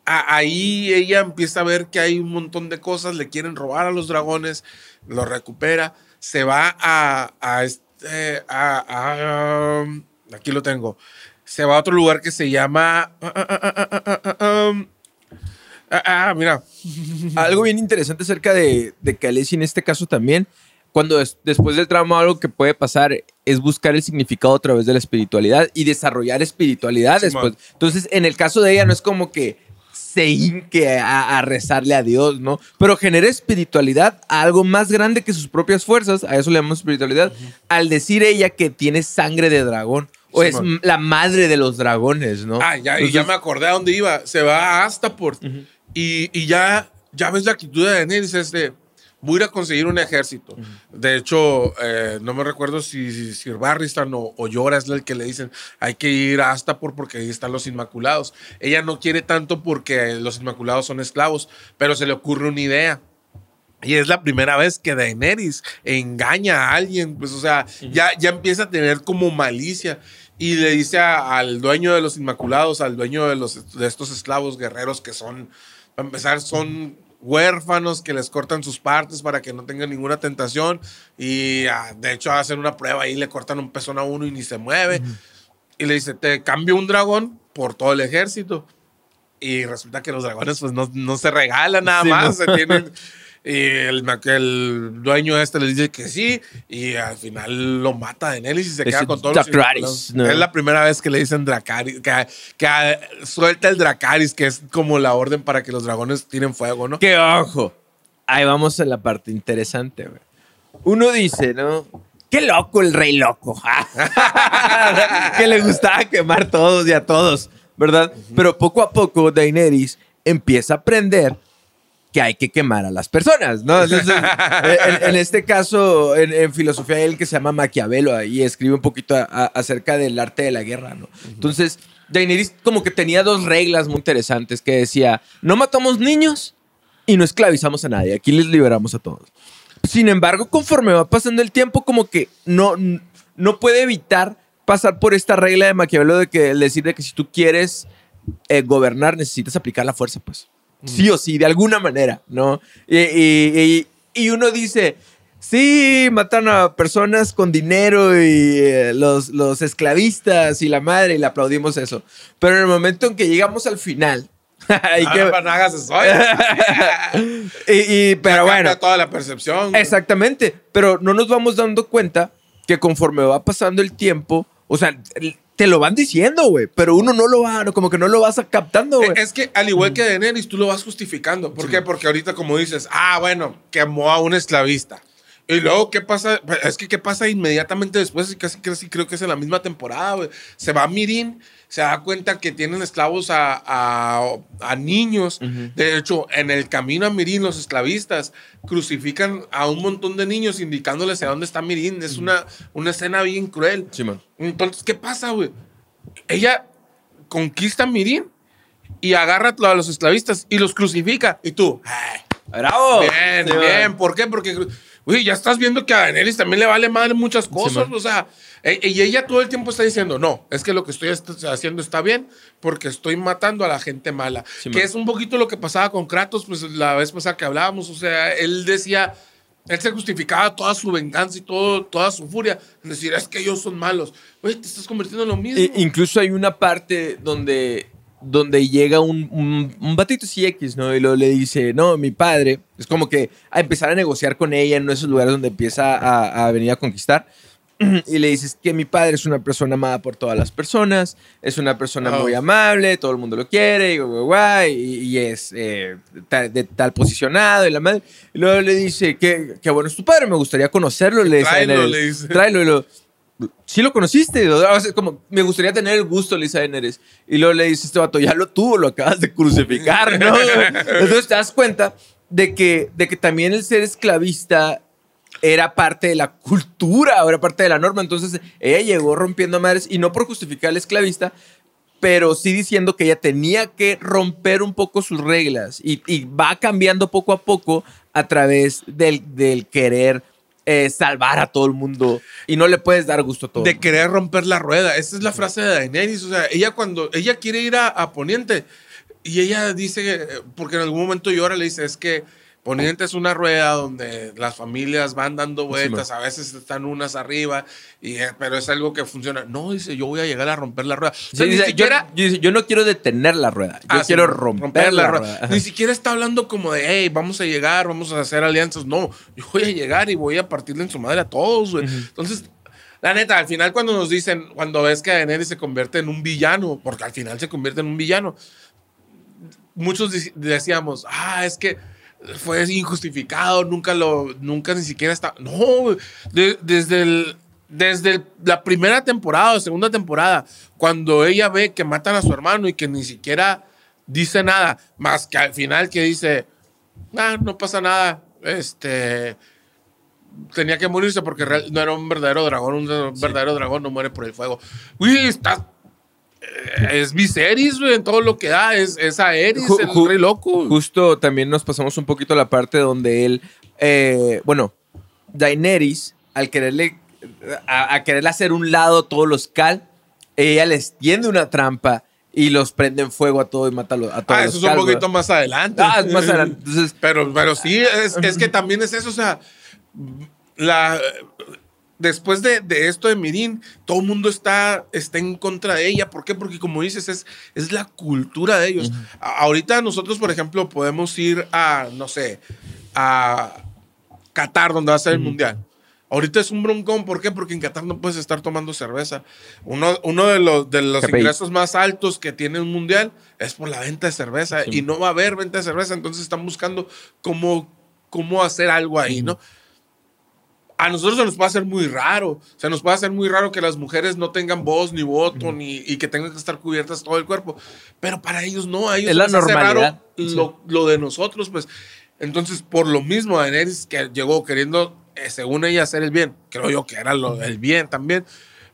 a- ahí ella empieza a ver que hay un montón de cosas, le quieren robar a los dragones, lo recupera, se va a, a este, a- a, um, aquí lo tengo, se va a otro lugar que se llama, ah, ah, ah, ah, ah, ah, ah, um, ah, ah, mira, Algo bien interesante acerca de, de Khaleesi en este caso también, cuando des- después del trauma algo que puede pasar es buscar el significado a través de la espiritualidad y desarrollar espiritualidad después. Entonces, en el caso de ella no es como que se hinque a, a rezarle a Dios, ¿no? Pero genera espiritualidad a algo más grande que sus propias fuerzas, a eso le llamamos espiritualidad, al decir ella que tiene sangre de dragón. O es la madre de los dragones, ¿no? Ah, ya, y ya Entonces, me acordé a dónde iba. Se va a Astaport. y, y ya, ya ves la actitud de Daenerys, es de, voy a ir a conseguir un ejército. De hecho, eh, no me recuerdo si, si Sir Barristan o, o Jorah es el que le dicen, hay que ir a Astapor porque ahí están los Inmaculados. Ella no quiere tanto porque los Inmaculados son esclavos, pero se le ocurre una idea. Y es la primera vez que Daenerys engaña a alguien, pues, o sea, ya, ya empieza a tener como malicia. Y le dice a- al dueño de los Inmaculados, al dueño de, los, de estos esclavos guerreros que son, para empezar, son huérfanos que les cortan sus partes para que no tengan ninguna tentación. Y ah, de hecho hacen una prueba y le cortan un pezón a uno y ni se mueve. Y le dice, te cambio un dragón por todo el ejército. Y resulta que los dragones pues no, no se regalan nada Sí, más, ¿no? se tienen... Y el, el dueño este le dice que sí, y al final lo mata de Nelly y se queda con todos los. ¿no? Es la primera vez que le dicen Dracaris, que, que ah, suelta el Dracaris, que es como la orden para que los dragones tiren fuego, ¿no? Que ojo, ahí vamos a la parte interesante, güey. Uno dice, ¿no? Qué loco el rey loco. que le gustaba quemar todos y a todos, ¿verdad? Pero poco a poco Daenerys empieza a aprender que hay que quemar a las personas, ¿no? Entonces, en, en este caso, en, en filosofía, hay el que se llama Maquiavelo ahí escribe un poquito a- a- acerca del arte de la guerra, ¿no? Entonces, Daenerys como que tenía dos reglas muy interesantes que decía, no matamos niños y no esclavizamos a nadie, aquí les liberamos a todos. Sin embargo, conforme va pasando el tiempo, como que no, no puede evitar pasar por esta regla de Maquiavelo de que decir de que si tú quieres eh, gobernar necesitas aplicar la fuerza, pues. Sí o sí, de alguna manera, ¿no? Y, y- y- y uno dice, sí, matan a personas con dinero y eh, los, los esclavistas y la madre y le aplaudimos eso. Pero en el momento en que llegamos al final, y que- Ahora no hagas eso. y- y- pero bueno, toda la percepción. Exactamente, pero no nos vamos dando cuenta que conforme va pasando el tiempo, o sea, te lo van diciendo, güey, pero uno no lo va, no, como que no lo vas captando, güey. Eh, Es que al igual que Daenerys, tú lo vas justificando. ¿Por qué? Porque ahorita como dices, ah, bueno, quemó a un esclavista. Y luego, ¿qué pasa? Es que, ¿qué pasa inmediatamente después? Y Casi, casi creo que es en la misma temporada, güey. Se va a Mirin, se da cuenta que tienen esclavos a, a- a niños. De hecho, en el camino a Mirin, los esclavistas crucifican a un montón de niños indicándoles a dónde está Mirin. Es una, una escena bien cruel. Simón. Entonces, ¿qué pasa, güey? Ella conquista Mirin y agarra a los esclavistas y los crucifica. Y tú, "Ay, ¡Bravo! bien, bien. ¿Por qué? Porque, güey, ya estás viendo que a Daenerys también le vale madre muchas cosas. O sea, e- y ella todo el tiempo está diciendo, no, es que lo que estoy est- haciendo está bien porque estoy matando a la gente mala. Que es un poquito lo que pasaba con Kratos, pues la vez pasada que hablábamos. O sea, él decía... Él se justificaba toda su venganza y todo, toda su furia. Decir, es que ellos son malos. Güey, te estás convirtiendo en lo mismo. Incluso hay una parte donde, donde llega un, un, un batito así X, ¿no? Y luego le dice, no, mi padre. Es como que a empezar a negociar con ella en esos lugares donde empieza a, a venir a conquistar. Y le dices que mi padre es una persona amada por todas las personas, es una persona Oh. muy amable, todo el mundo lo quiere, y, guay, y, y es eh, ta- de tal posicionado, y la madre. Y luego le dice, que, que bueno es tu padre, me gustaría conocerlo. Le dice, Tráelo, le dice. Tráelo, y lo, ¿Sí lo conociste? O sea, como, me gustaría tener el gusto, le dice a Daenerys. Y luego le dice este vato, ya lo tuvo, lo acabas de crucificar, ¿no? Entonces te das cuenta de que, de que también el ser esclavista era parte de la cultura, era parte de la norma. Entonces ella llegó rompiendo madres, y no por justificar al esclavista, pero sí diciendo que ella tenía que romper un poco sus reglas y, y va cambiando poco a poco a través del, del querer eh, salvar a todo el mundo y no le puedes dar gusto a todo. de mundo. querer romper la rueda. Esa es la frase de Daenerys. O sea, ella cuando ella quiere ir a, a Poniente y ella dice, porque en algún momento llora, le dice, es que Poniente es una rueda donde las familias van dando vueltas, a veces están unas arriba, y, eh, pero es algo que funciona. No, dice, yo voy a llegar a romper la rueda. O Sí, sea, ni dice, siquiera... yo, no quiero detener la rueda, yo Ah, sí, quiero romper, la, rueda. Ni siquiera está hablando como de, hey, vamos a llegar, vamos a hacer alianzas. No, yo voy a llegar y voy a partirle en su madre a todos, güey. Entonces, la neta, al final cuando nos dicen, cuando ves que Daenerys se convierte en un villano, porque al final se convierte en un villano, muchos dec- decíamos, ah, es que fue injustificado, nunca lo, nunca ni siquiera está. No. De- desde el, desde el- la primera temporada o segunda temporada, cuando ella ve que matan a su hermano y que ni siquiera dice nada, más que al final que dice, ah, no pasa nada, este tenía que morirse porque no era un verdadero dragón, un verdadero dragón no muere por el fuego. Uy, está es Viserys, güey, en todo lo que da, es, es Aerys, Ju- el rey loco. Justo también nos pasamos un poquito a la parte donde él, eh, bueno, Daenerys, al quererle, a, a quererle hacer un lado a todos los Cal, ella les tiende una trampa y los prende en fuego a todos y mata a los- a todos Ah, los eso es un Khal, poquito más adelante. Ah, es más adelante. Entonces, Pero, pero sí, es, es que también es eso, o sea, la, después de, de esto de Mirin, todo el mundo está, está en contra de ella. ¿Por qué? Porque como dices, es, es la cultura de ellos. A- ahorita nosotros, por ejemplo, podemos ir a, no sé, a Qatar, donde va a ser el Mundial. Ahorita es un broncón, ¿por qué? Porque en Qatar no puedes estar tomando cerveza. Uno, uno de los, de los ingresos más altos que tiene un mundial es por la venta de cerveza y no va a haber venta de cerveza, entonces están buscando cómo, cómo hacer algo ahí, ¿no? A nosotros se nos puede hacer muy raro, se nos puede hacer muy raro que las mujeres no tengan voz ni voto ni, y que tengan que estar cubiertas todo el cuerpo, pero para ellos no, a ellos Es la hace raro normalidad. lo, lo de nosotros, pues Entonces, por lo mismo, Daenerys que llegó queriendo, eh, según ella, hacer el bien. Creo yo que era lo, el bien también.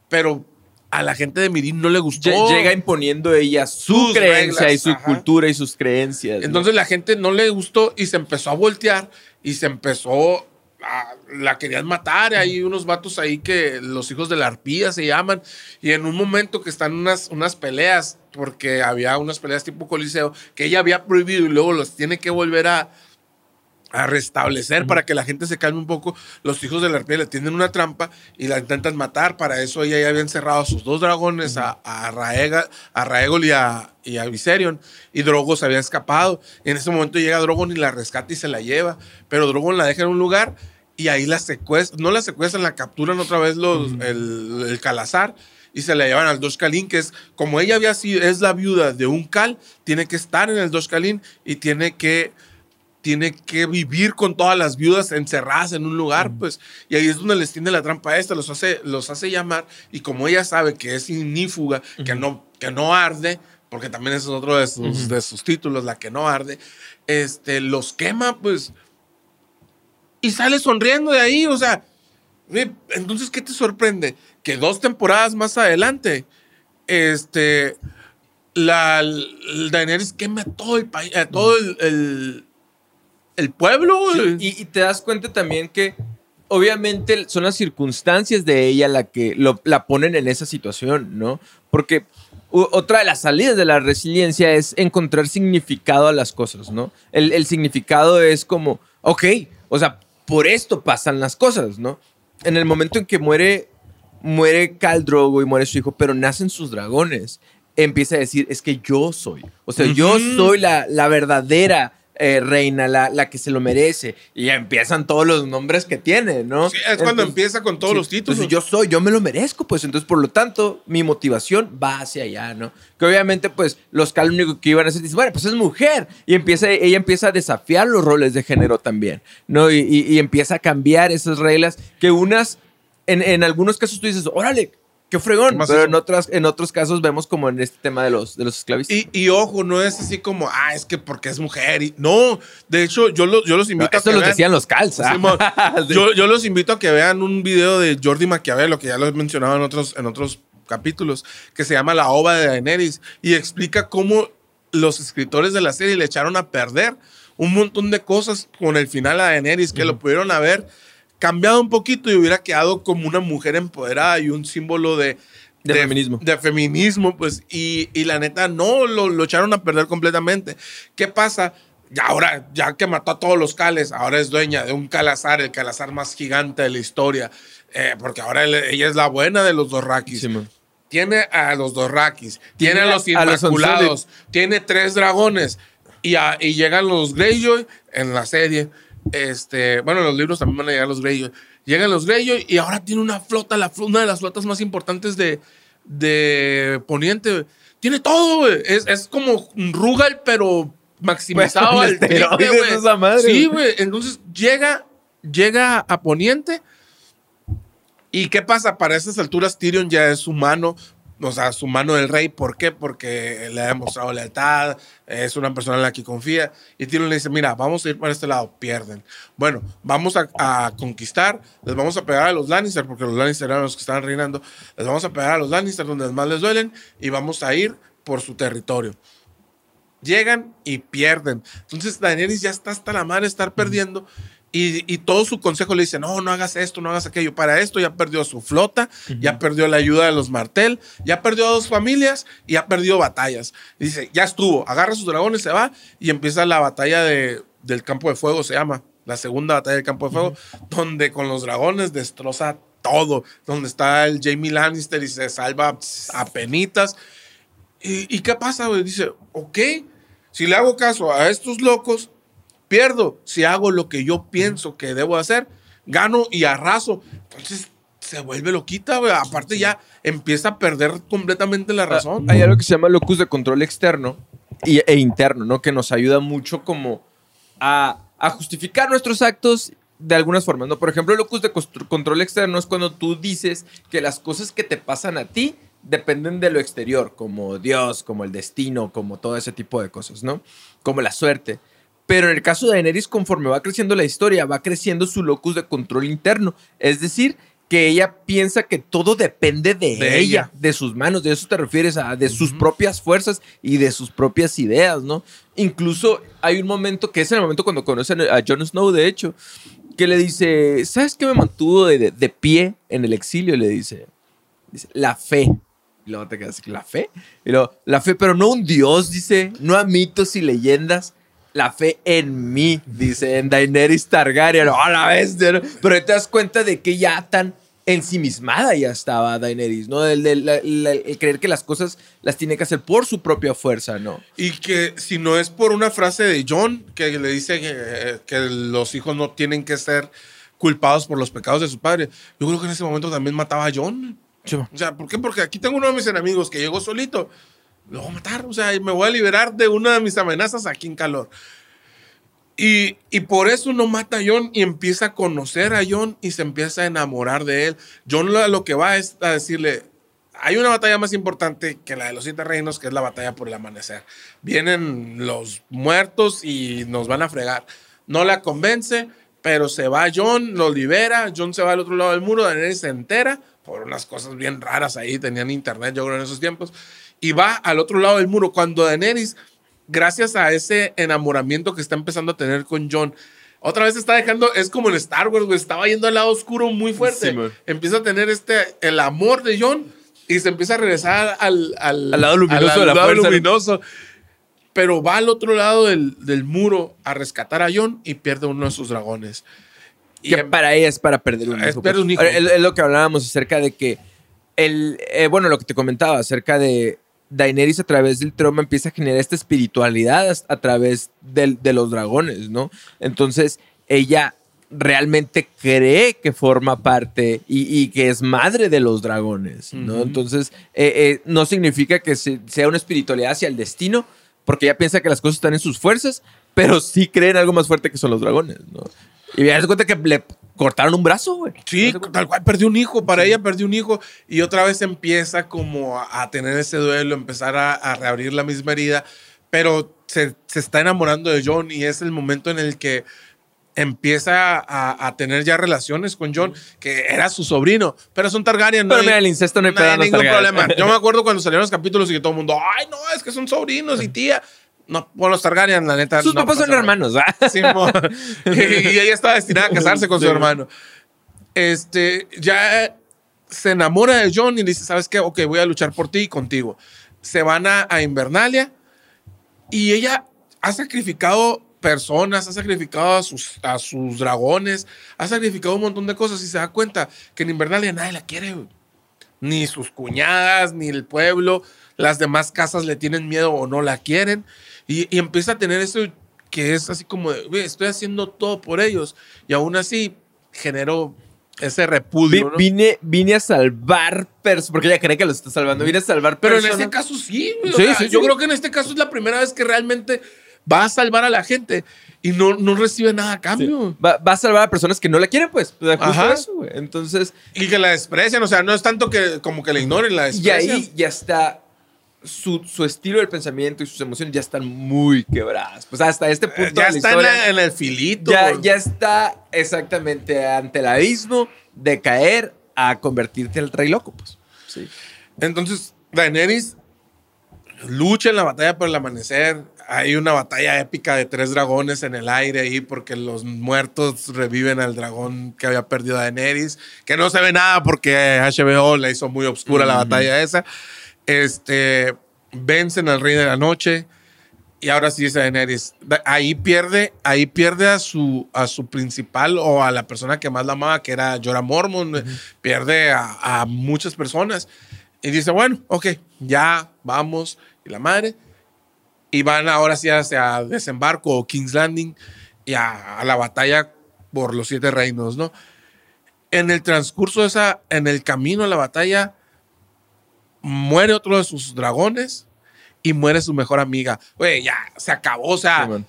Pero a la gente de Mirin no le gustó. Lle- Llega imponiendo ella su Sus creencia reglas, y su ajá. cultura y sus creencias. ¿no? Entonces la gente no le gustó y se empezó a voltear y se empezó a, la querían matar. Hay unos vatos ahí que los hijos de la arpía se llaman. Y en un momento que están unas, unas peleas, porque había unas peleas tipo coliseo, que ella había prohibido y luego los tiene que volver a, a restablecer para que la gente se calme un poco. Los hijos de la arpía le tienen una trampa y la intentan matar. Para eso ella ya había encerrado a sus dos dragones, a, a, Raega, a Raegol y a, y a Viserion. Y Drogon se había escapado. Y en ese momento llega Drogon y la rescata y se la lleva. Pero Drogon la deja en un lugar y ahí la secuestran. No la secuestran, la capturan otra vez los, el, el Calazar. Y se la llevan al Dos Kalin, que es como ella había sido, es la viuda de un Cal, tiene que estar en el Dos Kalin y tiene que tiene que vivir con todas las viudas encerradas en un lugar, pues, y ahí es donde les tiene la trampa esta, los hace, los hace llamar, y como ella sabe que es ignífuga, que, no, que no arde, porque también ese es otro de sus, de sus títulos, la que no arde, este, los quema, pues, y sale sonriendo de ahí, o sea, entonces, ¿qué te sorprende? Que dos temporadas más adelante, este, la, el Daenerys quema todo el país, eh, todo el, el, el pueblo. Sí, y, y te das cuenta también que obviamente son las circunstancias de ella la que lo- la ponen en esa situación, ¿no? Porque otra de las salidas de la resiliencia es encontrar significado a las cosas, ¿no? El, el significado es como, ok, o sea, por esto pasan las cosas, ¿no? En el momento en que muere, muere Khal Drogo y muere su hijo, pero nacen sus dragones, empieza a decir, es que yo soy, o sea, yo soy la, la verdadera eh, reina, la, la que se lo merece. Y empiezan todos los nombres que tiene, ¿no? Sí, es cuando empieza con todos Sí, los títulos. Entonces yo soy, yo me lo merezco, pues entonces por lo tanto mi motivación va hacia allá, ¿no? Que obviamente pues los Cal lo único que iban a hacer dicen, bueno, pues es mujer y empieza, ella empieza a desafiar los roles de género también, ¿no? Y, y- y empieza a cambiar esas reglas que unas, en, en algunos casos tú dices, órale, qué fregón, pero en, otras, en otros casos vemos como en este tema de los, de los esclavistas. Y, y ojo, no es así como, ah, es que porque es mujer. Y, no, de hecho, yo, lo- yo los No, invito a esto que lo vean- decían los calza. Simón, yo, yo los invito a que vean un video de Jordi Maquiavelo, que ya lo he mencionado en otros, en otros capítulos, que se llama La Ova de Daenerys, y explica cómo los escritores de la serie le echaron a perder un montón de cosas con el final a Daenerys, que lo pudieron haber cambiado un poquito y hubiera quedado como una mujer empoderada y un símbolo de... De feminismo. De feminismo, pues, y, y la neta, no, lo, lo echaron a perder completamente. ¿Qué pasa? Ya ahora, ya que mató a todos los cales, ahora es dueña de un calazar, el calazar más gigante de la historia. Eh, porque ahora él- ella es la buena de los Dorrakis. Sí, man. tiene a los Dorrakis, tiene, Tiene a los a los Inmaculados, tiene tres dragones. Y, a- y llegan los Greyjoy en la serie. Este, bueno, en los libros también van a llegar los Greyjoy. Llegan los Greyjoy y ahora tiene una flota, la, una de las flotas más importantes de, de Poniente. Tiene todo, güey. Es, es como Rugal, pero maximizado Pues, al triple, güey. madre, Sí, güey. güey. Entonces llega, llega a Poniente. ¿Y qué pasa? Para esas alturas Tyrion ya es humano, o sea, su mano del rey. ¿Por qué? Porque le ha demostrado lealtad, es una persona en la que confía. Y Tyrion le dice, mira, vamos a ir para este lado, pierden. Bueno, vamos a, a conquistar, les vamos a pegar a los Lannister, porque los Lannister eran los que estaban reinando, les vamos a pegar a los Lannister donde más les duelen y vamos a ir por su territorio. Llegan y pierden. Entonces Daenerys ya está hasta la madre de estar perdiendo. Y, y todo su consejo le dice, no, no hagas esto, no hagas aquello. Para esto ya perdió su flota, ya perdió la ayuda de los Martel, ya perdió a dos familias y ya perdió batallas. Y dice, ya estuvo, agarra sus dragones, se va y empieza la batalla de, del campo de fuego, se llama. La segunda batalla del campo de fuego, donde con los dragones destroza todo. Donde está el Jamie Lannister y se salva a penitas. ¿Y, y qué pasa? Dice, ok, si le hago caso a estos locos, pierdo. Si hago lo que yo pienso que debo hacer, gano y arraso. Entonces se vuelve loquita, güey. Aparte ya empieza a perder completamente la razón. Hay algo que se llama locus de control externo y- e interno, ¿no? Que nos ayuda mucho como a, a justificar nuestros actos de algunas formas, ¿no? Por ejemplo, el locus de control externo es cuando tú dices que las cosas que te pasan a ti dependen de lo exterior, como Dios, como el destino, como todo ese tipo de cosas, ¿no? Como la suerte. Pero en el caso de Daenerys, conforme va creciendo la historia, va creciendo su locus de control interno. Es decir, que ella piensa que todo depende de, De ella, ella. de sus manos, de eso te refieres a de sus propias fuerzas y de sus propias ideas, ¿no? Incluso hay un momento que es el momento cuando conocen a Jon Snow, de hecho, que le dice, ¿sabes qué me mantuvo de, de- de pie en el exilio? Le dice, dice, la fe. Y luego te quedas, ¿la fe? Y luego, la fe, pero no un dios, dice, no a mitos y leyendas. La fe en mí, dice, en Daenerys Targaryen. ¡Oh, la bestia! ¿no? Pero te das cuenta de que ya tan ensimismada ya estaba Daenerys, ¿no? El, el- el creer que las cosas las tiene que hacer por su propia fuerza, ¿no? Y que si no es por una frase de John que le dice que, que los hijos no tienen que ser culpados por los pecados de su padre, yo creo que en ese momento también mataba a John. O sea, ¿por qué? Porque aquí tengo uno de mis enemigos que llegó solito. Lo voy a matar, o sea, me voy a liberar de una de mis amenazas aquí en calor. Y, y por eso no mata a John y empieza a conocer a John y se empieza a enamorar de él. John lo, lo que va es a decirle, hay una batalla más importante que la de los siete reinos, que es la batalla por el amanecer. Vienen los muertos y nos van a fregar. No la convence, pero se va John, lo libera, John se va al otro lado del muro, Daenerys se entera, por unas cosas bien raras ahí, tenían internet yo creo en esos tiempos, y va al otro lado del muro. Cuando Daenerys, gracias a ese enamoramiento que está empezando a tener con John, otra vez está dejando, es como en Star Wars, güey, estaba yendo al lado oscuro muy fuerte. Sí, empieza a tener este, el amor de John y se empieza a regresar al, al, Al lado luminoso de la lado fuerza. luminoso. Pero va al otro lado del, del muro a rescatar a John y pierde uno de sus dragones. Y que em- para ella es para perder un hijo. pues. un hijo. Es, es lo que hablábamos acerca de que el, eh, bueno, lo que te comentaba acerca de Daenerys a través del trauma empieza a generar esta espiritualidad a través del- de los dragones, ¿no? Entonces ella realmente cree que forma parte y, y que es madre de los dragones, ¿no? Entonces eh, eh, no significa que se- sea una espiritualidad hacia el destino, porque ella piensa que las cosas están en sus fuerzas, pero sí cree en algo más fuerte que son los dragones, ¿no? Y me das cuenta que le cortaron un brazo, güey. Sí, tal cual, perdió un hijo, para ella perdió un hijo y otra vez empieza como a, a tener ese duelo, empezar a, a reabrir la misma herida, pero se, se está enamorando de John y es el momento en el que empieza a, a tener ya relaciones con John, que era su sobrino, pero son Targaryen. Pero hay- mira, el incesto no hay no hay ningún Targaryen. problema. Yo me acuerdo cuando salieron los capítulos y que todo el mundo, ay, no, es que son sobrinos y tía. No, bueno, los Targaryen, la neta. Sus no papás son nada. hermanos, ¿ah? Simón. y, y ella estaba destinada a casarse con su Sí. hermano. Este, ya se enamora de John y le dice, ¿sabes qué? Ok, voy a luchar por ti y contigo. Se van a, a Invernalia y ella ha sacrificado personas, ha sacrificado a sus, a sus dragones, ha sacrificado un montón de cosas y se da cuenta que en Invernalia nadie la quiere, güey. Ni sus cuñadas, ni el pueblo, las demás casas le tienen miedo o no la quieren. Y, y empieza a tener eso que es así como, de, "Güey, estoy haciendo todo por ellos. Y aún así generó ese Vi- repudio. ¿no? vine, vine a salvar personas, porque ella cree que los está salvando. Vine a salvar Pero en personas. este caso sí, güey. O Sí, sea, sí, Yo sí. creo que en este caso es la primera vez que realmente va a salvar a la gente y no, no recibe nada a cambio. Va, va a salvar a personas que no la quieren, pues. Justo Ajá. eso. Entonces, Y que la desprecian, o sea, no es tanto que como que la ignoren, la y desprecian. ahí ya está. Su, su estilo del pensamiento y sus emociones ya están muy quebradas. Pues hasta este punto Eh, ya de la está en, historia, la- en el filito. ya, ya está exactamente ante el abismo de caer a convertirte al rey loco, pues. Sí. Entonces, Daenerys lucha en la batalla por el amanecer. Hay una batalla épica de tres dragones en el aire ahí porque los muertos reviven al dragón que había perdido a Daenerys, que no se ve nada porque HBO la hizo muy oscura la batalla esa. Este, vencen al rey de la noche y ahora sí dice Daenerys, da- ahí pierde, ahí pierde a su, a su principal o a la persona que más la amaba, que era Jorah Mormont, pierde a, a muchas personas. Y dice, bueno, ok, ya vamos. Y la madre. Y van ahora sí hacia desembarco o King's Landing y a, a la batalla por los siete reinos, ¿no? En el transcurso de esa, en el camino a la batalla, muere otro de sus dragones y muere su mejor amiga. Güey, ya se acabó, o sea. Sí,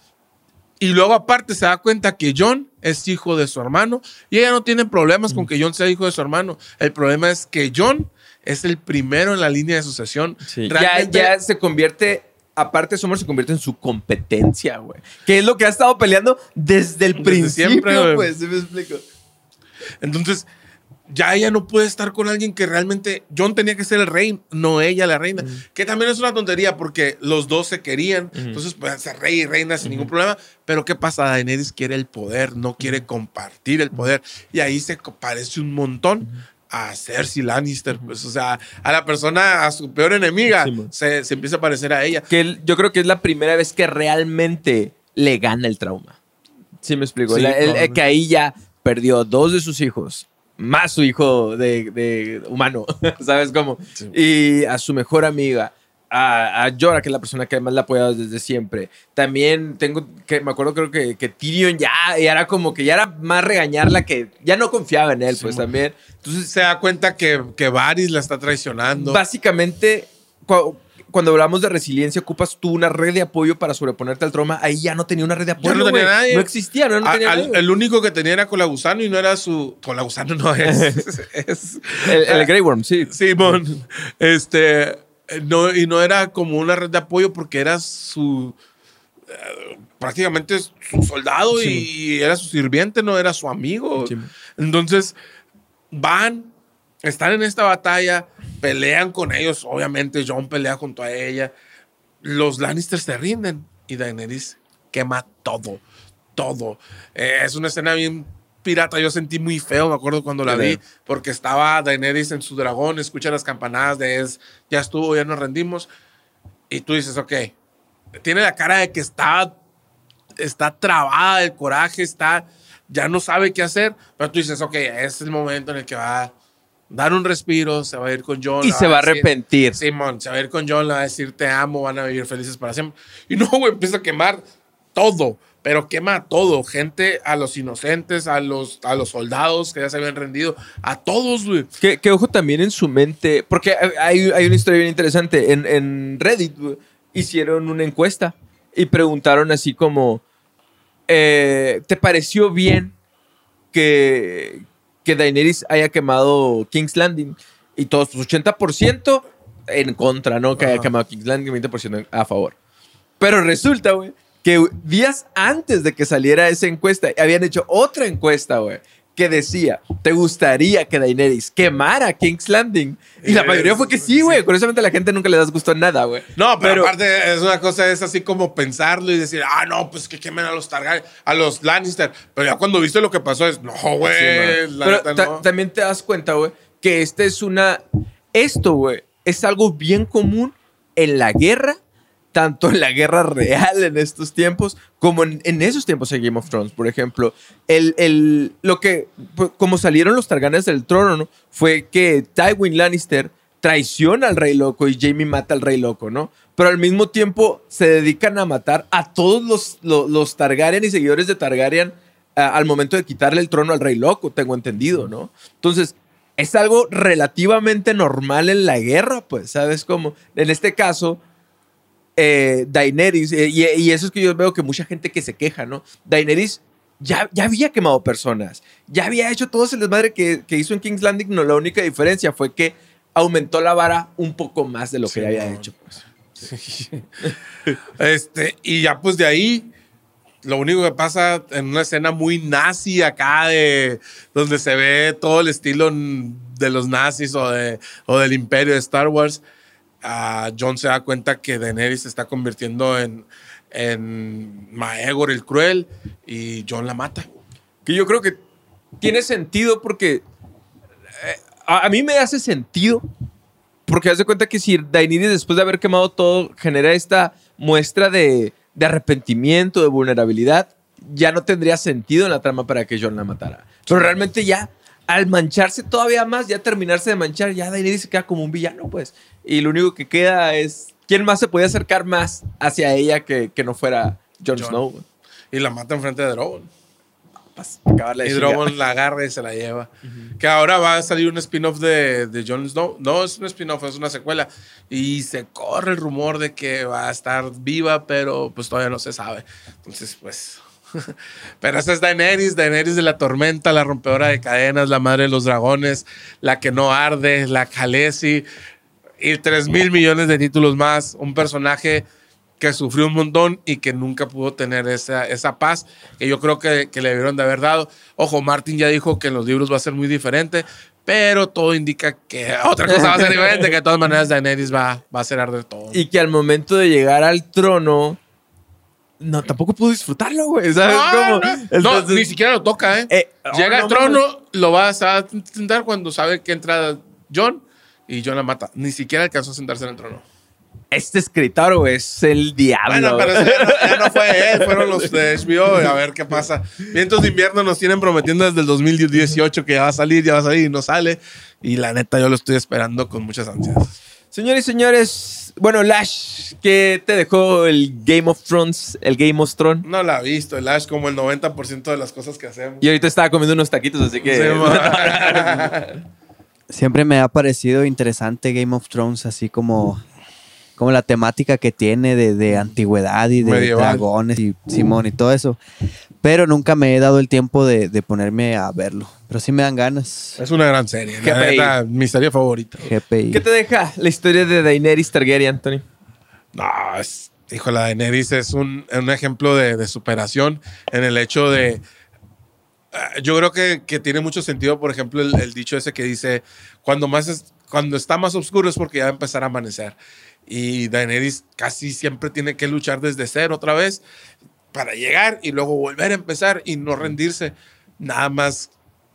y luego aparte se da cuenta que John es hijo de su hermano y ella no tiene problemas con que John sea hijo de su hermano. El problema es que John es el primero en la línea de sucesión. Sí. Ya, Realmente- ya se convierte aparte Summer se convierte en su competencia, güey. Que es lo que ha estado peleando desde el Desde principio, siempre, pues, ¿sí me explico? Entonces, ya ella no puede estar con alguien que realmente. John tenía que ser el rey, no ella la reina. Que también es una tontería porque los dos se querían. Entonces pueden ser rey y reina sin ningún problema. Pero ¿qué pasa? Daenerys quiere el poder, no quiere compartir el poder. Y ahí se parece un montón. A Cersei Lannister, pues, o sea, a la persona, a su peor enemiga, Sí, se, se empieza a parecer a ella. Que yo creo que es la primera vez que realmente le gana el trauma. ¿Sí me explico? Sí, La- el- que ahí ya perdió dos de sus hijos, más su hijo de, de humano, ¿sabes cómo? Sí. Y a su mejor amiga, a, a Jorah, que es la persona que además la ha apoyado desde siempre. También tengo, que me acuerdo creo que, que Tyrion ya, ya era como que ya era más regañarla que ya no confiaba en él, Sí, pues man. también. Entonces, Se da cuenta que, que Varys la está traicionando. Básicamente, cuando hablamos de resiliencia, ocupas tú una red de apoyo para sobreponerte al trauma. Ahí ya no tenía una red de apoyo. no tenía nadie. No existía, no, no A- tenía al- nadie. el único que tenía era Colagusano y no era su. Colagusano no es. es El, el Grey Worm, sí. Simón. Este. No, y no era como una red de apoyo porque era su. eh, prácticamente su soldado Sí. y, era su sirviente, no era su amigo. Sí. Entonces, van, están en esta batalla, pelean con ellos. Obviamente, John pelea junto a ella. Los Lannisters se rinden y Daenerys quema todo, todo. Eh, es una escena bien pirata. Yo sentí muy feo, me acuerdo cuando la vi, porque estaba Daenerys en su dragón, escucha las campanadas de es, ya estuvo, ya nos rendimos. Y tú dices, ok, tiene la cara de que está, está trabada del coraje, está, ya no sabe qué hacer, pero tú dices, ok, es el momento en el que va dar un respiro, se va a ir con John. Y se va a decir- arrepentir. Simón, se va a ir con John, le va a decir te amo, van a vivir felices para siempre. Y no, güey, empieza a quemar todo, pero quema todo. Gente, a los inocentes, a los, a los soldados que ya se habían rendido, a todos, güey. Que, que ojo también en su mente, porque hay, hay una historia bien interesante. En, en Reddit hicieron una encuesta y preguntaron así como, eh, ¿te pareció bien que, que Daenerys haya quemado King's Landing? Y todos, pues 80% en contra, ¿no? Que haya quemado King's Landing, 20% a favor. Pero resulta, güey, que días antes de que saliera esa encuesta, habían hecho otra encuesta, güey, que decía, ¿te gustaría que Daenerys quemara King's Landing? Y la Eh, mayoría fue que sí, güey. Curiosamente a la gente nunca le das gusto a nada, güey. No, pero, aparte es una cosa, es así como pensarlo y decir, ah, no, pues que quemen a los Targaryen, a los Lannister. Pero ya cuando viste lo que pasó es, no, güey, Sí, Pero no. también te das cuenta, güey, que esta es una... Esto, güey, es algo bien común en la guerra, tanto en la guerra real en estos tiempos, como en, esos tiempos en Game of Thrones. Por ejemplo, el, el, lo que, pues, como salieron los Targaryens del trono, ¿no? Fue que Tywin Lannister traiciona al Rey Loco y Jamie mata al Rey Loco, ¿no? Pero al mismo tiempo se dedican a matar a todos los, los, los Targaryen y seguidores de Targaryen a- al momento de quitarle el trono al Rey Loco, tengo entendido, ¿no? Entonces, es algo relativamente normal en la guerra, pues, ¿sabes cómo? En este caso, eh, Daenerys, eh, y, y eso es que yo veo que mucha gente que se queja, ¿no? Daenerys ya, ya había quemado personas, ya había hecho todo ese desmadre que, que hizo en King's Landing, no, la única diferencia fue que aumentó la vara un poco más de lo que Sí, había no. hecho, pues. Este, y ya pues de ahí, lo único que pasa en una escena muy nazi acá, de, donde se ve todo el estilo de los nazis o, de, o del imperio de Star Wars, John se da cuenta que Daenerys se está convirtiendo en, en Maegor el Cruel y John la mata. Que yo creo que tiene sentido porque eh, a, mí me hace sentido porque haz de cuenta que si Daenerys después de haber quemado todo genera esta muestra de, de arrepentimiento, de vulnerabilidad, ya no tendría sentido en la trama para que Jon la matara. Pero realmente ya al mancharse todavía más, ya terminarse de manchar, ya Daenerys se queda como un villano, pues. Y lo único que queda es quién más se podía acercar más hacia ella que, que no fuera Jon. Snow. Y la mata enfrente de Drogon. De Y. Drogon la agarra y se la lleva. Que ahora va a salir un spin-off de, de Jon Snow. No es un spin-off, es una secuela. Y se corre el rumor de que va a estar viva, pero pues todavía no se sabe. Entonces, pues. pero esa es Daenerys, Daenerys de la tormenta, la rompedora de cadenas, la madre de los dragones, la que no arde, la Khaleesi y 3 mil millones de títulos más. Un personaje que sufrió un montón y que nunca pudo tener esa, esa paz que yo creo que, que le debieron de haber dado. Ojo, Martin ya dijo que en los libros va a ser muy diferente, pero todo indica que otra cosa va a ser diferente, que de todas maneras Daenerys va, va a ser arder todo. Y que al momento de llegar al trono, no, tampoco pudo disfrutarlo, güey. ¿Sabes No, cómo? no, ni siquiera lo toca, ¿eh? Eh, Llega oh, al no trono, lo va a sentar cuando sabe que entra John y John la mata. Ni siquiera alcanzó a sentarse en el trono. Este escritor, güey, es el diablo. Bueno, pero ya, no, ya no fue él, fueron los de HBO. A ver qué pasa. Vientos de invierno nos tienen prometiendo desde el 2018 que ya va a salir, ya va a salir y no sale. Y la neta, yo lo estoy esperando con muchas ansias. Señores y señores, bueno, Lash, ¿qué te dejó el Game of Thrones, el Game of Thrones? No la ha visto, el Ash, como el 90% de las cosas que hacemos. Y ahorita estaba comiendo unos taquitos, así que... Sí. Siempre me ha parecido interesante Game of Thrones, así como, como la temática que tiene de, de antigüedad y de Medieval. dragones y Simón y todo eso. Pero nunca me he dado el tiempo de, de ponerme a verlo. Pero sí me dan ganas. es una gran serie. La GPI. neta, mi serie favorita. GPI. ¿Qué te deja la historia de Daenerys Targaryen, Anthony? No, es, hijo, la Daenerys es un, un ejemplo de, de superación en el hecho de. ah, Yo creo que, que tiene mucho sentido, por ejemplo, el, el dicho ese que dice: cuando, más es- cuando está más oscuro es porque ya va a empezar a amanecer. Y Daenerys casi siempre tiene que luchar desde cero otra vez para llegar y luego volver a empezar y no rendirse. Nada más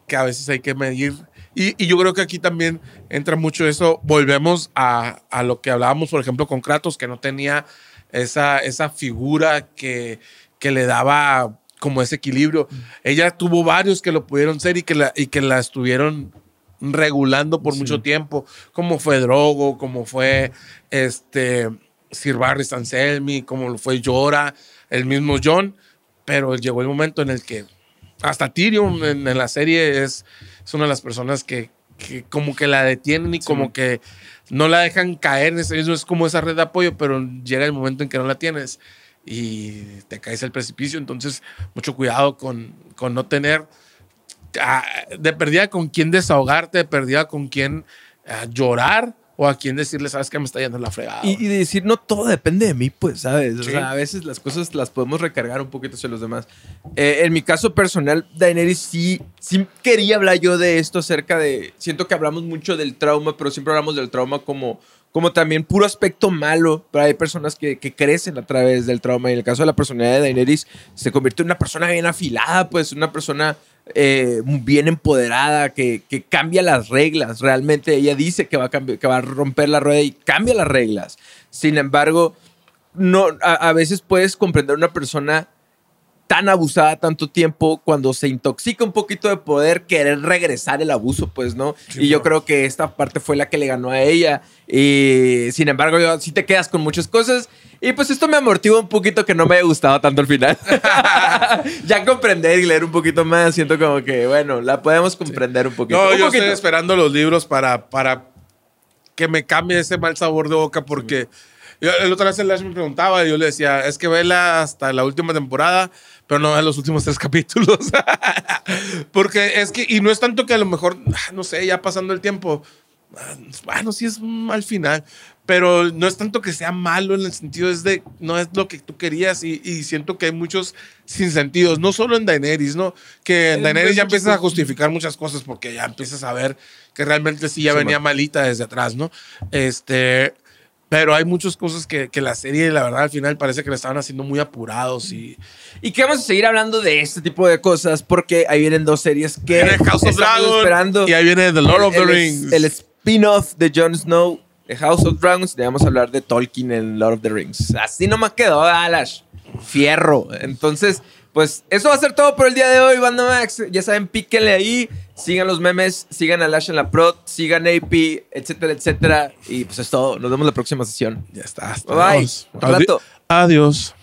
que a veces hay que medir. Y, y yo creo que aquí también entra mucho eso. Volvemos a, a lo que hablábamos, por ejemplo, con Kratos, que no tenía esa, esa figura que, que le daba como ese equilibrio. Ella tuvo varios que lo pudieron ser y que la, y que la estuvieron regulando por mucho tiempo, como fue Drogo, como fue este Sir Barry Anselmi, como lo fue Llora, el mismo John, pero llegó el momento en el que hasta Tyrion en, en la serie es, es una de las personas que, que como que la detienen y como que no la dejan caer, eso es como esa red de apoyo, pero llega el momento en que no la tienes y te caes al precipicio, entonces mucho cuidado con, con no tener de perdida con quién desahogarte, de perdida con quién llorar o a quién decirle, sabes que me está yendo la fregada. Y, y de decir, no todo depende de mí, pues, ¿sabes? O sea, a veces las cosas las podemos recargar un poquito hacia los demás. Eh, en mi caso personal, Daenerys sí, sí quería hablar yo de esto acerca de... Siento que hablamos mucho del trauma, pero siempre hablamos del trauma como, como también puro aspecto malo. Pero hay personas que, que crecen a través del trauma. Y en el caso de la personalidad de Daenerys, se convirtió en una persona bien afilada, pues, una persona eh, bien empoderada, que, que cambia las reglas. Realmente ella dice que va, a que va a romper la rueda y cambia las reglas. Sin embargo, no, a, a veces puedes comprender una persona tan abusada tanto tiempo cuando se intoxica un poquito de poder querer regresar el abuso pues no Sí, y yo creo que esta parte fue la que le ganó a ella y sin embargo yo sí te quedas con muchas cosas y pues esto me amortigua un poquito que no me haya gustado tanto al final ya comprender y leer un poquito más siento como que bueno la podemos comprender un poquito No, Un yo poquito. estoy esperando los libros para, para que me cambie ese mal sabor de boca porque yo, el otra vez el Lash me preguntaba y yo le decía, es que vela hasta la última temporada, pero no en los últimos tres capítulos. porque es que, y no es tanto que a lo mejor, no sé, ya pasando el tiempo, ah, bueno, sí es un mal final, pero no es tanto que sea malo en el sentido es de, no es lo que tú querías y, y siento que hay muchos sinsentidos, no solo en Daenerys, ¿no? Que en Daenerys ya empiezas a justificar muchas cosas porque ya empiezas a ver que realmente sí ya venía malita desde atrás, ¿no? Este, pero hay muchas cosas que, que la serie, la verdad, al final parece que le estaban haciendo muy apurados y... Y que vamos a seguir hablando de este tipo de cosas porque ahí vienen dos series que Viene House of estamos Dragon esperando. y ahí viene The Lord of the el, Rings. El spin-off de Jon Snow, de House of Dragons. A hablar de Tolkien en Lord of the Rings. Así no me quedó, Alash. Fierro. Entonces, pues eso va a ser todo por el día de hoy, Banda Max. Ya saben, píquenle ahí. Sigan los memes, sigan a Lash en la Prod, sigan AP, etcétera, etcétera. Y pues es todo. Nos vemos la próxima sesión. ya está. hasta Bye. rato. Adiós.